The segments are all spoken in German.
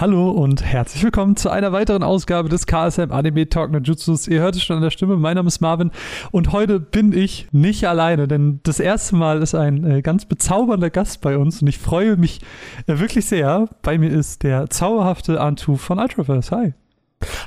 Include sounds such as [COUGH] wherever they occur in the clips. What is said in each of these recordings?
Hallo und herzlich willkommen zu einer weiteren Ausgabe des KSM Anime Talk Jutsus. Ihr hört es schon an der Stimme, mein Name ist Marvin und heute bin ich nicht alleine, denn das erste Mal ist ein äh, ganz bezaubernder Gast bei uns und ich freue mich äh, wirklich sehr. Bei mir ist der zauberhafte Antu von Ultraverse. Hi.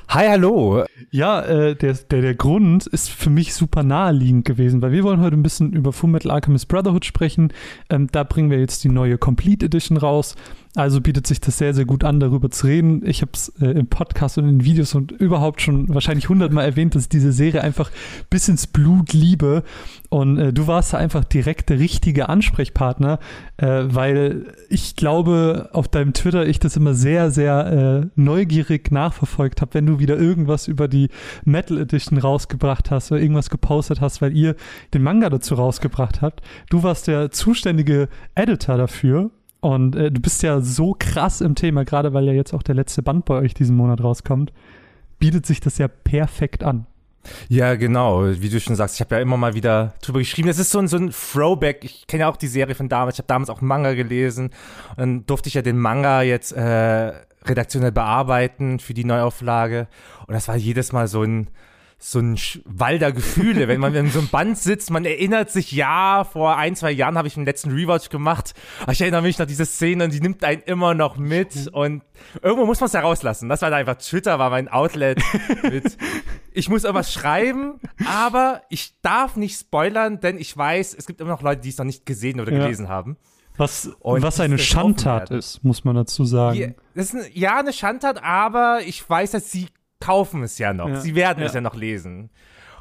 Hi, hallo. Ja, äh, der, der, der Grund ist für mich super naheliegend gewesen, weil wir wollen heute ein bisschen über Fullmetal Alchemist Brotherhood sprechen. Ähm, da bringen wir jetzt die neue Complete Edition raus. Also bietet sich das sehr, sehr gut an, darüber zu reden. Ich habe es äh, im Podcast und in Videos und überhaupt schon wahrscheinlich hundertmal erwähnt, dass ich diese Serie einfach bis ins Blut liebe. Und äh, du warst da einfach direkt der richtige Ansprechpartner, äh, weil ich glaube, auf deinem Twitter ich das immer sehr, sehr äh, neugierig nachverfolgt habe, wenn du wieder irgendwas über die Metal Edition rausgebracht hast oder irgendwas gepostet hast, weil ihr den Manga dazu rausgebracht habt. Du warst der zuständige Editor dafür und äh, du bist ja so krass im Thema, gerade weil ja jetzt auch der letzte Band bei euch diesen Monat rauskommt, bietet sich das ja perfekt an. Ja, genau, wie du schon sagst, ich habe ja immer mal wieder drüber geschrieben. Das ist so ein, so ein Throwback. Ich kenne ja auch die Serie von damals. Ich habe damals auch Manga gelesen. Und dann durfte ich ja den Manga jetzt äh, redaktionell bearbeiten für die Neuauflage. Und das war jedes Mal so ein, so ein Wall der Gefühle, wenn man in so einem Band sitzt, man erinnert sich, ja, vor ein, zwei Jahren habe ich den letzten Rewatch gemacht, ich erinnere mich noch diese Szene und die nimmt einen immer noch mit und irgendwo muss man es ja rauslassen. Das war einfach, Twitter war mein Outlet [LAUGHS] mit, ich muss irgendwas schreiben, aber ich darf nicht spoilern, denn ich weiß, es gibt immer noch Leute, die es noch nicht gesehen oder ja. gelesen haben. Was, was eine Schandtat ist, muss man dazu sagen. Ja, das ist ein, ja, eine Schandtat, aber ich weiß, dass sie kaufen es ja noch. Ja. Sie werden ja. es ja noch lesen.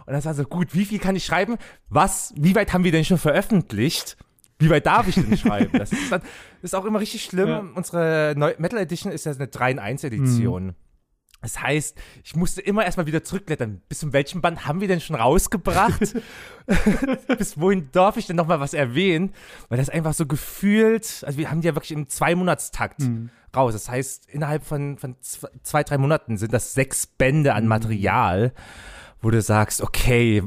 Und dann war so, gut, wie viel kann ich schreiben? Was, wie weit haben wir denn schon veröffentlicht? Wie weit darf ich denn schreiben? Das ist, dann, das ist auch immer richtig schlimm. [LAUGHS] Ja. Unsere Neu Metal Edition ist ja eine 3 in 1 Edition. Mhm. Das heißt, ich musste immer erstmal wieder zurückblättern. Bis zu welchem Band haben wir denn schon rausgebracht? [LAUGHS] Bis wohin darf ich denn nochmal was erwähnen? Weil das einfach so gefühlt, also wir haben die ja wirklich im Zwei-Monatstakt mhm. raus. Das heißt, innerhalb von, von zwei, drei Monaten sind das sechs Bände an mhm. Material, wo du sagst, okay,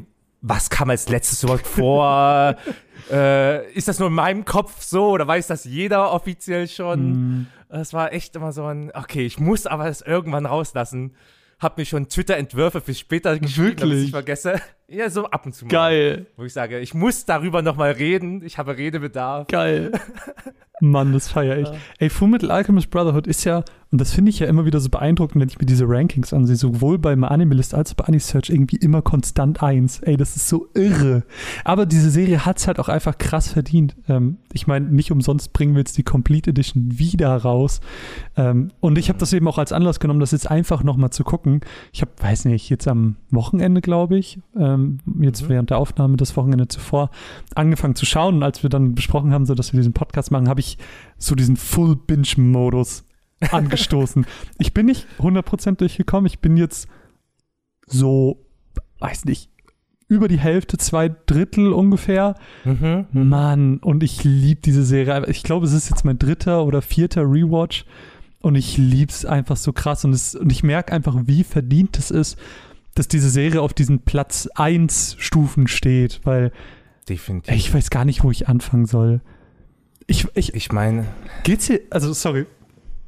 was kam als letztes überhaupt vor? [LAUGHS] äh, ist das nur in meinem Kopf so oder weiß das jeder offiziell schon? Mm. Es war echt immer so ein, okay, ich muss aber es irgendwann rauslassen. Hab mir schon Twitter-Entwürfe für später geschrieben, damit ich vergesse. Ja, so ab und zu mal. Geil. Wo ich sage, ich muss darüber nochmal reden. Ich habe Redebedarf. Geil. [LAUGHS] Mann, das feiere ich. Ja. Ey, Fullmetal Alchemist Brotherhood ist ja, und das finde ich ja immer wieder so beeindruckend, wenn ich mir diese Rankings ansehe, sowohl bei Animalist als auch bei Anisearch irgendwie immer konstant eins. Ey, das ist so irre. Aber diese Serie hat es halt auch einfach krass verdient. Ähm, ich meine, nicht umsonst bringen wir jetzt die Complete Edition wieder raus. Ähm, und ich habe das eben auch als Anlass genommen, das jetzt einfach nochmal zu gucken. Ich habe, weiß nicht, jetzt am Wochenende, glaube ich, ähm, jetzt mhm. während der Aufnahme das Wochenende zuvor, angefangen zu schauen. Und als wir dann besprochen haben, so dass wir diesen Podcast machen, habe ich so diesen Full-Binge-Modus [LAUGHS] angestoßen. ich bin nicht 100% durchgekommen. Ich bin jetzt so, weiß nicht, über die Hälfte, zwei Drittel ungefähr. Mhm. Mann, und ich liebe diese Serie. Ich glaube, es ist jetzt mein dritter oder vierter Rewatch. Und ich liebe es einfach so krass. Und, es, und ich merke einfach, wie verdient es ist, dass diese Serie auf diesen Platz 1 Stufen steht. Weil Definitiv. ich weiß gar nicht, wo ich anfangen soll. Ich, ich, ich meine. Geht's hier, also sorry.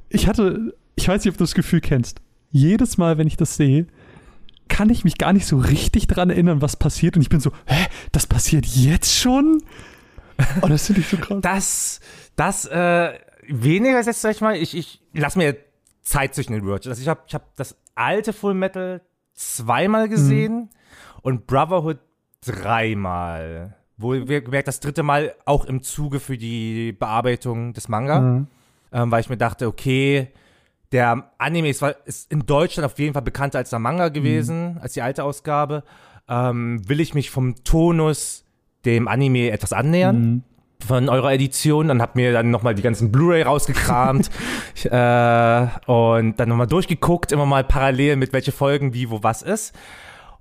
Ich hatte, ich weiß nicht, ob du das Gefühl kennst. Jedes Mal, wenn ich das sehe, kann ich mich gar nicht so richtig daran erinnern, was passiert. Und ich bin so, hä, das passiert jetzt schon? Oh, das finde ich so krass. Das, das, äh, weniger ist jetzt, sag ich mal, ich, ich lass mir Zeit zwischen den Words. Also ich habe ich hab das alte Full Metal zweimal gesehen mhm. und Brotherhood dreimal. Wo wir gemerkt, das dritte Mal auch im Zuge für die Bearbeitung des Manga, mhm. ähm, weil ich mir dachte, okay, der Anime ist, ist, in Deutschland auf jeden Fall bekannter als der Manga gewesen, mhm. als die alte Ausgabe. Ähm, will ich mich vom Tonus dem Anime etwas annähern? Von eurer Edition, dann hab mir dann nochmal die ganzen Blu-ray rausgekramt [LAUGHS] äh, und dann nochmal durchgeguckt, immer mal parallel mit welche Folgen wie wo was ist.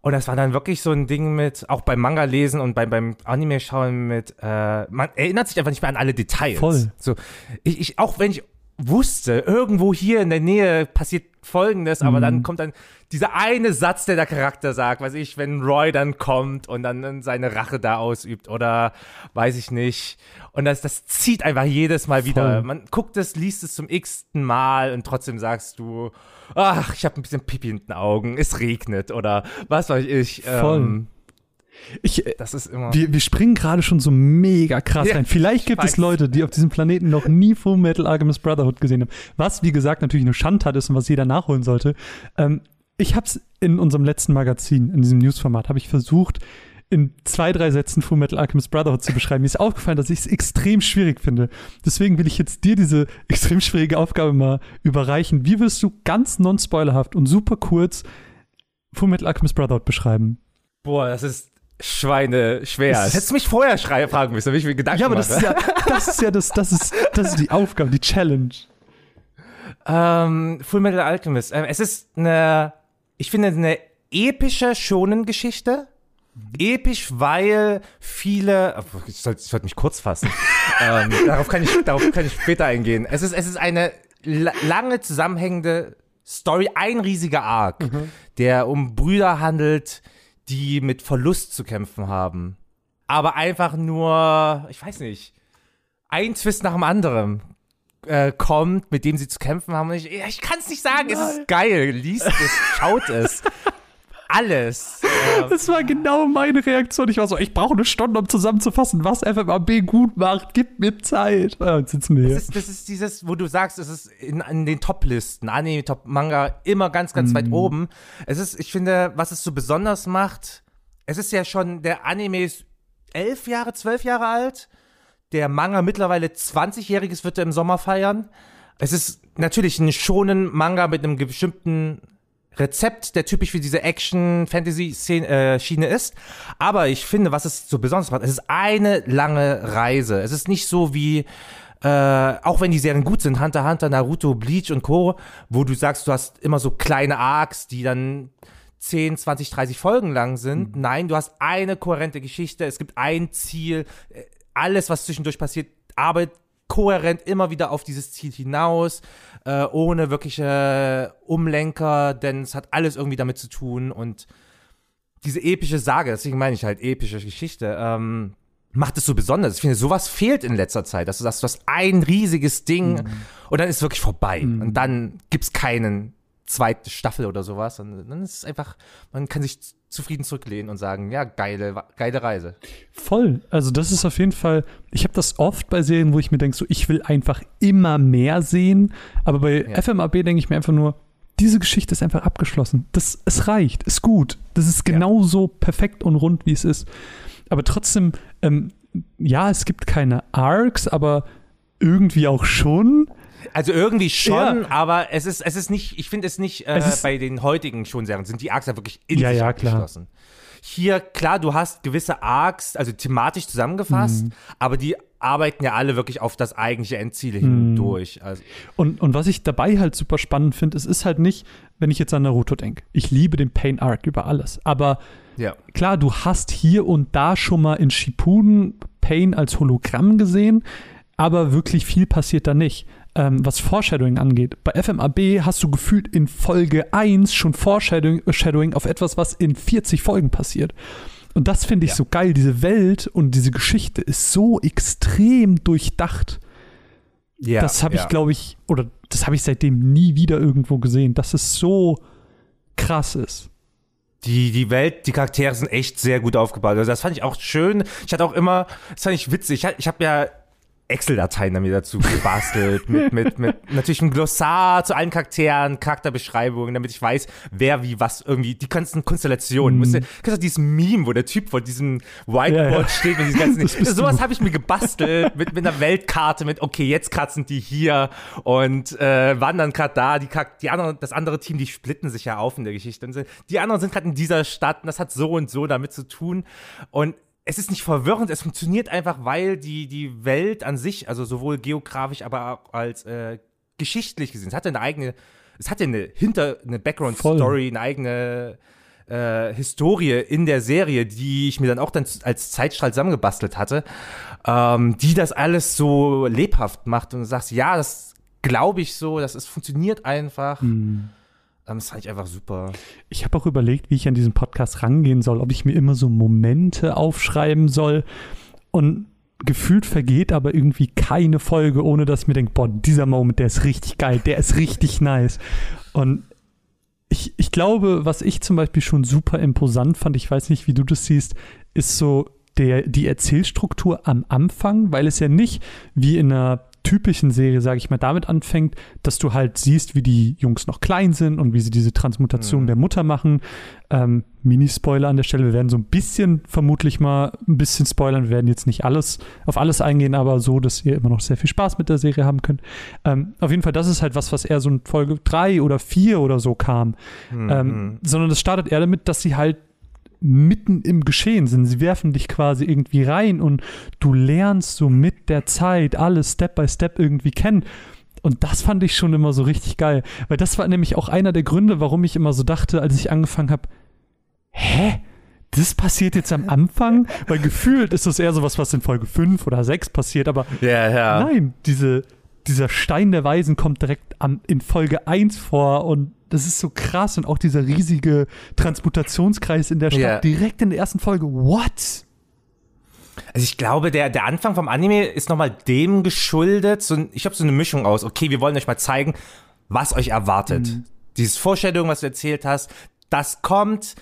Und das war dann wirklich so ein Ding mit, auch beim Manga lesen und beim, beim Anime schauen mit, äh, man erinnert sich einfach nicht mehr an alle Details. Voll. So, ich, ich, auch wenn ich wusste, irgendwo hier in der Nähe passiert Folgendes, aber mhm. dann kommt dann dieser eine Satz, der der Charakter sagt, weiß ich, wenn Roy dann kommt und dann seine Rache da ausübt oder weiß ich nicht. Und das, das zieht einfach jedes Mal wieder. Voll. Man guckt es, liest es zum x-ten Mal und trotzdem sagst du, ach, ich habe ein bisschen Pipi in den Augen, es regnet oder was weiß ich. Voll. Ähm, ich, das ist immer. Wir, wir springen gerade schon so mega krass ja, rein. Vielleicht gibt es Leute, die auf diesem Planeten noch nie Full Metal Alchemist Brotherhood gesehen haben. Was, wie gesagt, natürlich eine Schandtat ist und was jeder nachholen sollte. Ähm, ich habe es in unserem letzten Magazin, in diesem Newsformat, habe ich versucht, in zwei, drei Sätzen Full Metal Alchemist Brotherhood zu beschreiben. Mir ist aufgefallen, dass ich es extrem schwierig finde. Deswegen will ich jetzt dir diese [LAUGHS] extrem schwierige Aufgabe mal überreichen. Wie wirst du ganz non-spoilerhaft und super kurz Full Metal Alchemist Brotherhood beschreiben? Boah, das ist Schweine schwer. Das hättest du mich vorher fragen müssen, damit ich mir Gedanken Ja, aber das ist ja, das ist ja das, das ist, das ist die Aufgabe, die Challenge. Ähm, Full Metal Alchemist. Ähm, es ist eine, ich finde, eine epische Schonengeschichte. Episch, weil viele, ich sollte, ich sollte mich kurz fassen. [LAUGHS] ähm, darauf kann ich, darauf kann ich später eingehen. Es ist, es ist eine lange zusammenhängende Story, ein riesiger Arc, mhm. der um Brüder handelt, die mit Verlust zu kämpfen haben. Aber einfach nur, ich weiß nicht, ein Twist nach dem anderen äh, kommt, mit dem sie zu kämpfen haben. Und ich, ich kann es nicht sagen, es ist geil. Liest es, schaut es. [LAUGHS] Alles. [LAUGHS] Das war genau meine Reaktion. Ich war so, ich brauche eine Stunde, um zusammenzufassen, was FMAB gut macht. Gib mir Zeit. Ja, jetzt sitzen wir hier. Das ist, das ist dieses, wo du sagst, es ist in, in den Top-Listen, Anime, Top-Manga, immer ganz, ganz mm. weit oben. Es ist, ich finde, was es so besonders macht, es ist ja schon, der Anime ist elf Jahre, zwölf Jahre alt. Der Manga mittlerweile 20-jähriges wird er im Sommer feiern. Es ist natürlich ein schonen Manga mit einem bestimmten Rezept, der typisch für diese Action-Fantasy-Schiene äh, ist. Aber ich finde, was es so besonders macht, es ist eine lange Reise. Es ist nicht so wie, äh, auch wenn die Serien gut sind, Hunter Hunter, Naruto, Bleach und Co., wo du sagst, du hast immer so kleine Arcs, die dann 10, 20, 30 Folgen lang sind. Mhm. Nein, du hast eine kohärente Geschichte, es gibt ein Ziel, äh, alles, was zwischendurch passiert, arbeitet kohärent immer wieder auf dieses Ziel hinaus, äh, ohne wirkliche Umlenker, denn es hat alles irgendwie damit zu tun und diese epische Sage, deswegen meine ich halt epische Geschichte, ähm, macht es so besonders. Ich finde, sowas fehlt in letzter Zeit, dass du sagst, du hast ein riesiges Ding mhm. und dann ist es wirklich vorbei mhm. und dann gibt es keinen zweite Staffel oder sowas. Und dann ist es einfach, man kann sich zufrieden zurücklehnen und sagen, ja, geile, geile Reise. Voll. Also das ist auf jeden Fall, ich habe das oft bei Serien, wo ich mir denke, so ich will einfach immer mehr sehen. Aber bei ja. FMAB denke ich mir einfach nur, diese Geschichte ist einfach abgeschlossen. Das, es reicht, ist gut. Das ist genauso ja. perfekt und rund, wie es ist. Aber trotzdem, ähm, ja, es gibt keine Arcs, aber irgendwie auch schon. Also irgendwie schon, ja. aber es ist, es ist nicht, ich finde es nicht, äh, es bei den heutigen Schon-Serien sind die Arcs ja wirklich in ja, sich ja, abgeschlossen. Klar. Hier, klar, du hast gewisse Arcs, also thematisch zusammengefasst, mhm. aber die arbeiten ja alle wirklich auf das eigentliche Endziel hindurch. Mhm. Also. Und, und was ich dabei halt super spannend finde, es ist halt nicht, wenn ich jetzt an Naruto denke. Ich liebe den Pain Arc über alles. Aber ja. klar, du hast hier und da schon mal in Shippuden Pain als Hologramm gesehen, aber wirklich viel passiert da nicht ähm, was Foreshadowing angeht. Bei FMAB hast du gefühlt in Folge 1 schon Foreshadowing auf etwas, was in 40 Folgen passiert. Und das finde ich ja. so geil. Diese Welt und diese Geschichte ist so extrem durchdacht. Ja, das habe ich, ja. glaube ich, oder das habe ich seitdem nie wieder irgendwo gesehen, dass es so krass ist. Die, die Welt, die Charaktere sind echt sehr gut aufgebaut. Also das fand ich auch schön. Ich hatte auch immer, das fand ich witzig. Ich, ich habe ja Excel-Dateien damit dazu gebastelt, mit, [LAUGHS] mit, mit natürlich ein Glossar zu allen Charakteren, Charakterbeschreibungen, damit ich weiß, wer wie was irgendwie, die ganzen Konstellationen. Mm. Musst du, kennst du dieses Meme, wo der Typ vor diesem Whiteboard ja, ja. steht mit diesen ganzen, [LAUGHS] sowas habe ich mir gebastelt, mit, mit einer Weltkarte, mit, okay, jetzt gerade sind die hier und äh, wandern gerade da, die, die andere, das andere Team, die splitten sich ja auf in der Geschichte. Und die anderen sind gerade in dieser Stadt und das hat so und so damit zu tun. Und es ist nicht verwirrend, es funktioniert einfach, weil die, die Welt an sich, also sowohl geografisch, aber auch als äh, geschichtlich gesehen, es hat eine eigene, es hat eine Hinter, eine Background-Story, eine eigene äh, Historie in der Serie, die ich mir dann auch dann als Zeitstrahl zusammengebastelt hatte, ähm, die das alles so lebhaft macht und du sagst, ja, das glaube ich so, das ist, funktioniert einfach. Mhm. Das fand ich einfach super. Ich habe auch überlegt, wie ich an diesen Podcast rangehen soll, ob ich mir immer so Momente aufschreiben soll. Und gefühlt vergeht aber irgendwie keine Folge, ohne dass ich mir denke, boah, dieser Moment, der ist richtig geil, der ist richtig [LAUGHS] nice. Und ich, ich glaube, was ich zum Beispiel schon super imposant fand, ich weiß nicht, wie du das siehst, ist so der, die Erzählstruktur am Anfang, weil es ja nicht wie in einer typischen Serie, sage ich mal, damit anfängt, dass du halt siehst, wie die Jungs noch klein sind und wie sie diese Transmutation mhm. der Mutter machen. Ähm, Mini-Spoiler an der Stelle, wir werden so ein bisschen, vermutlich mal ein bisschen spoilern, wir werden jetzt nicht alles auf alles eingehen, aber so, dass ihr immer noch sehr viel Spaß mit der Serie haben könnt. Ähm, auf jeden Fall, das ist halt was, was eher so in Folge 3 oder 4 oder so kam. Mhm. Ähm, sondern das startet eher damit, dass sie halt mitten im Geschehen sind. Sie werfen dich quasi irgendwie rein und du lernst so mit der Zeit alles Step by Step irgendwie kennen. Und das fand ich schon immer so richtig geil. Weil das war nämlich auch einer der Gründe, warum ich immer so dachte, als ich angefangen habe, hä? Das passiert jetzt am Anfang? Weil gefühlt ist das eher so was, was in Folge 5 oder 6 passiert, aber yeah, yeah. nein, diese, dieser Stein der Weisen kommt direkt am, in Folge 1 vor und das ist so krass und auch dieser riesige Transmutationskreis in der Stadt yeah. direkt in der ersten Folge. What? Also ich glaube, der, der Anfang vom Anime ist nochmal dem geschuldet. So, ich habe so eine Mischung aus, okay, wir wollen euch mal zeigen, was euch erwartet. Mhm. Dieses Vorstellung, was du erzählt hast, das kommt.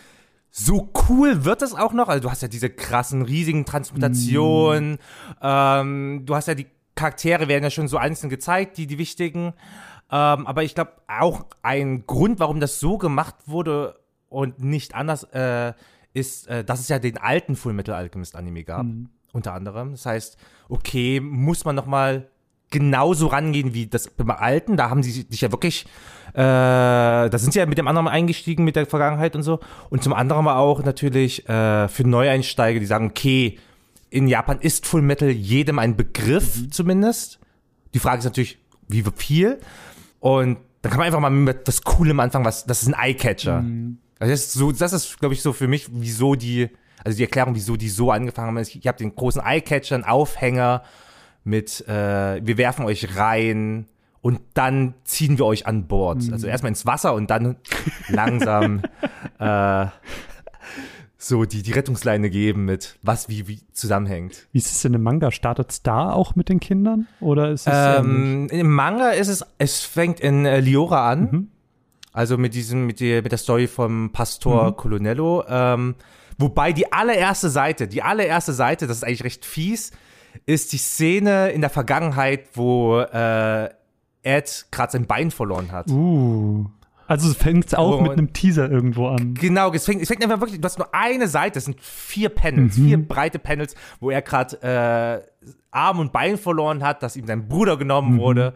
So cool wird es auch noch. Also du hast ja diese krassen, riesigen Transmutationen. Mhm. Ähm, du hast ja die Charaktere werden ja schon so einzeln gezeigt, die, die wichtigen. Ähm, aber ich glaube, auch ein Grund, warum das so gemacht wurde und nicht anders, äh, ist, äh, dass es ja den alten Fullmetal Alchemist Anime gab, mhm. unter anderem. Das heißt, okay, muss man noch mal genauso rangehen wie das beim alten. Da haben sie sich ja wirklich, äh, da sind sie ja mit dem anderen eingestiegen mit der Vergangenheit und so. Und zum anderen auch natürlich äh, für Neueinsteiger, die sagen, okay, in Japan ist Full Metal jedem ein Begriff mhm. zumindest. Die Frage ist natürlich, wie viel? Und dann kann man einfach mal mit was Coolem anfangen, was, das ist ein Eyecatcher. Mhm. Also das ist so, das ist, glaube ich, so für mich, wieso die, also die Erklärung, wieso die so angefangen haben. Ich, ich habe den großen Eyecatcher, einen Aufhänger mit, äh, wir werfen euch rein und dann ziehen wir euch an Bord. Mhm. Also erstmal ins Wasser und dann langsam [LAUGHS] äh, so die, die Rettungsleine geben mit was wie, wie zusammenhängt. Wie ist es denn im Manga? Startet es da auch mit den Kindern? Oder ist es ähm, Im Manga ist es, es fängt in äh, Liora an. Mhm. Also mit diesem, mit der, mit der Story vom Pastor mhm. Colonello. Ähm, wobei die allererste Seite, die allererste Seite, das ist eigentlich recht fies, ist die Szene in der Vergangenheit, wo äh, Ed gerade sein Bein verloren hat. Uh. Also es fängt auch mit einem Teaser irgendwo an. Genau, es fängt, es fängt einfach wirklich, du hast nur eine Seite, es sind vier Panels, mhm. vier breite Panels, wo er gerade äh, Arm und Bein verloren hat, dass ihm sein Bruder genommen mhm. wurde.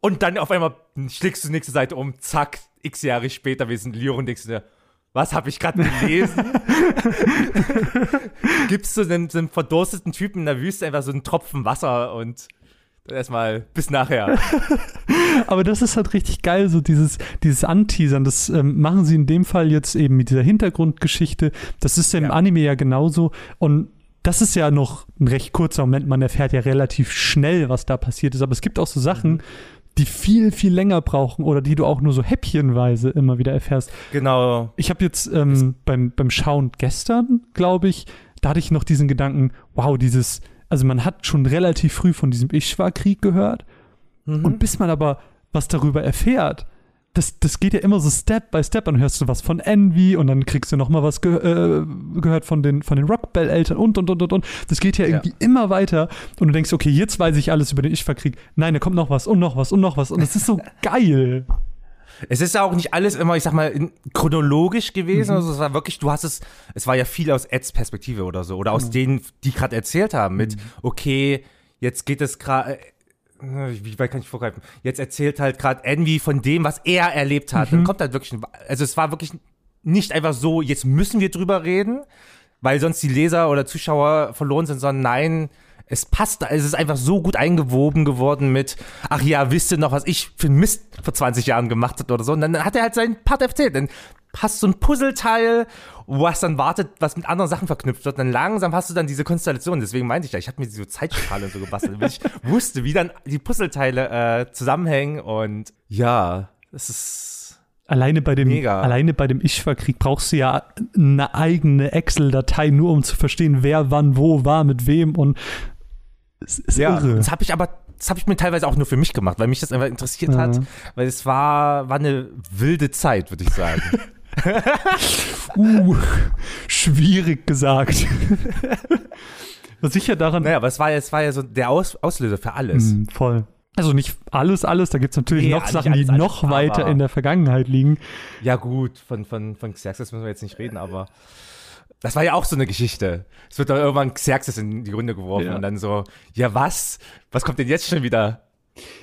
Und dann auf einmal schlägst du die nächste Seite um, zack, x Jahre später, wir sind Leo und denkst dir, was habe ich gerade gelesen? [LAUGHS] Gibst du einem, einem verdursteten Typen in der Wüste einfach so einen Tropfen Wasser und erstmal bis nachher. [LAUGHS] Aber das ist halt richtig geil, so dieses, dieses Anteasern. Das ähm, machen sie in dem Fall jetzt eben mit dieser Hintergrundgeschichte. Das ist ja im ja. Anime ja genauso. Und das ist ja noch ein recht kurzer Moment. Man erfährt ja relativ schnell, was da passiert ist. Aber es gibt auch so Sachen, mhm. die viel, viel länger brauchen oder die du auch nur so häppchenweise immer wieder erfährst. Genau. Ich habe jetzt ähm, beim, beim Schauen gestern, glaube ich, da hatte ich noch diesen Gedanken, wow, dieses also man hat schon relativ früh von diesem Ishwa-Krieg gehört. Mhm. Und bis man aber was darüber erfährt, das, das geht ja immer so Step by Step. Dann hörst du was von Envy und dann kriegst du noch mal was ge äh, gehört von den, von den Rockbell-Eltern und, und, und, und, und. Das geht ja irgendwie ja. immer weiter. Und du denkst, okay, jetzt weiß ich alles über den Ishwa-Krieg. Nein, da kommt noch was und noch was und noch was. Und das ist so [LAUGHS] geil. Es ist ja auch nicht alles immer, ich sag mal, chronologisch gewesen. Mhm. Also es war wirklich, du hast es, es war ja viel aus Eds Perspektive oder so. Oder aus mhm. denen, die gerade erzählt haben, mit, mhm. okay, jetzt geht es gerade. Äh, wie weit kann ich vorgreifen? Jetzt erzählt halt gerade Envy von dem, was er erlebt hat. Dann mhm. kommt halt wirklich, also es war wirklich nicht einfach so, jetzt müssen wir drüber reden, weil sonst die Leser oder Zuschauer verloren sind, sondern nein, Es passt, es ist einfach so gut eingewoben geworden mit, ach ja, wisst ihr noch, was ich für Mist vor 20 Jahren gemacht habe oder so. Und dann hat er halt seinen Part erzählt. Dann hast du ein Puzzleteil, was dann wartet, was mit anderen Sachen verknüpft wird. Dann langsam hast du dann diese Konstellation. Deswegen meinte ich ja, ich habe mir diese Zeitstrahle so gebastelt, weil ich [LAUGHS] wusste, wie dann die Puzzleteile äh, zusammenhängen. Und ja, es ist Alleine bei dem, Mega. alleine bei dem Ishva-Krieg brauchst du ja eine eigene Excel-Datei, nur um zu verstehen, wer wann wo war, mit wem und es ist ja, irre. Das habe ich aber, das habe ich mir teilweise auch nur für mich gemacht, weil mich das einfach interessiert ja. hat, weil es war, war eine wilde Zeit, würde ich sagen. [LAUGHS] uh, schwierig gesagt. [LAUGHS] Was sicher daran. Naja, aber es war, es war ja so der Aus, Auslöser für alles. Mm, voll. Also nicht alles, alles, da gibt es natürlich nee, noch Sachen, die noch alles, weiter in der Vergangenheit liegen. Ja, gut, von, von, von Xerxes müssen wir jetzt nicht reden, aber das war ja auch so eine Geschichte. Es wird dann irgendwann Xerxes in die Runde geworfen ja. und dann so, ja was? Was kommt denn jetzt schon wieder?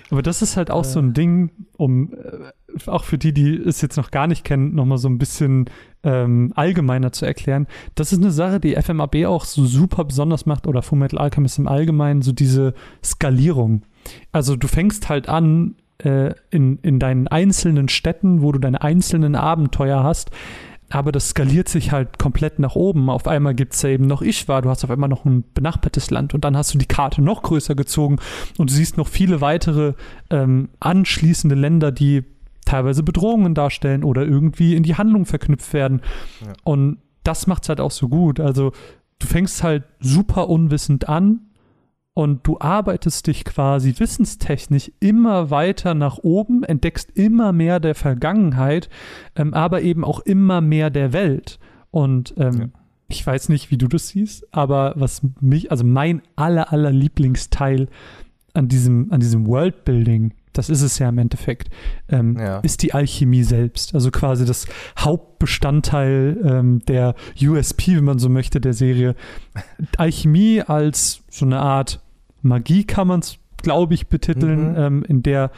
Aber das ist halt auch äh. so ein Ding, um äh, auch für die, die es jetzt noch gar nicht kennen, nochmal so ein bisschen ähm, allgemeiner zu erklären. Das ist eine Sache, die FMAB auch so super besonders macht oder Fullmetal Alchemist im Allgemeinen, so diese Skalierung. Also du fängst halt an äh, in, in deinen einzelnen Städten, wo du deine einzelnen Abenteuer hast, aber das skaliert sich halt komplett nach oben. Auf einmal gibt es ja eben noch Ishwa, du hast auf einmal noch ein benachbartes Land und dann hast du die Karte noch größer gezogen und du siehst noch viele weitere ähm, anschließende Länder, die teilweise Bedrohungen darstellen oder irgendwie in die Handlung verknüpft werden. Ja. Und das macht es halt auch so gut. Also du fängst halt super unwissend an und du arbeitest dich quasi wissenstechnisch immer weiter nach oben, entdeckst immer mehr der Vergangenheit, ähm, aber eben auch immer mehr der Welt. Und ähm, ja. ich weiß nicht, wie du das siehst, aber was mich, also mein aller, aller Lieblingsteil an diesem, an diesem Worldbuilding, das ist es ja im Endeffekt, ähm, ja. ist die Alchemie selbst. Also quasi das Hauptbestandteil ähm, der USP, wenn man so möchte, der Serie. Alchemie als so eine Art Magie kann man es, glaube ich, betiteln, mhm. ähm, in der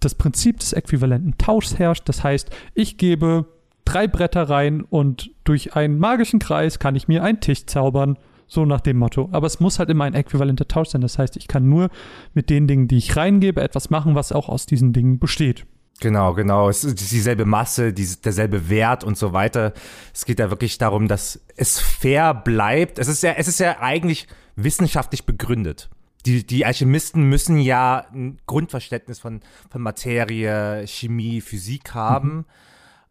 das Prinzip des äquivalenten Tauschs herrscht. Das heißt, ich gebe drei Bretter rein und durch einen magischen Kreis kann ich mir einen Tisch zaubern. So nach dem Motto. Aber es muss halt immer ein äquivalenter Tausch sein. Das heißt, ich kann nur mit den Dingen, die ich reingebe, etwas machen, was auch aus diesen Dingen besteht. Genau, genau. Es ist dieselbe Masse, die, derselbe Wert und so weiter. Es geht ja wirklich darum, dass es fair bleibt. Es ist ja, es ist ja eigentlich wissenschaftlich begründet die, die Alchemisten müssen ja ein Grundverständnis von, von Materie, Chemie, Physik haben. Mhm.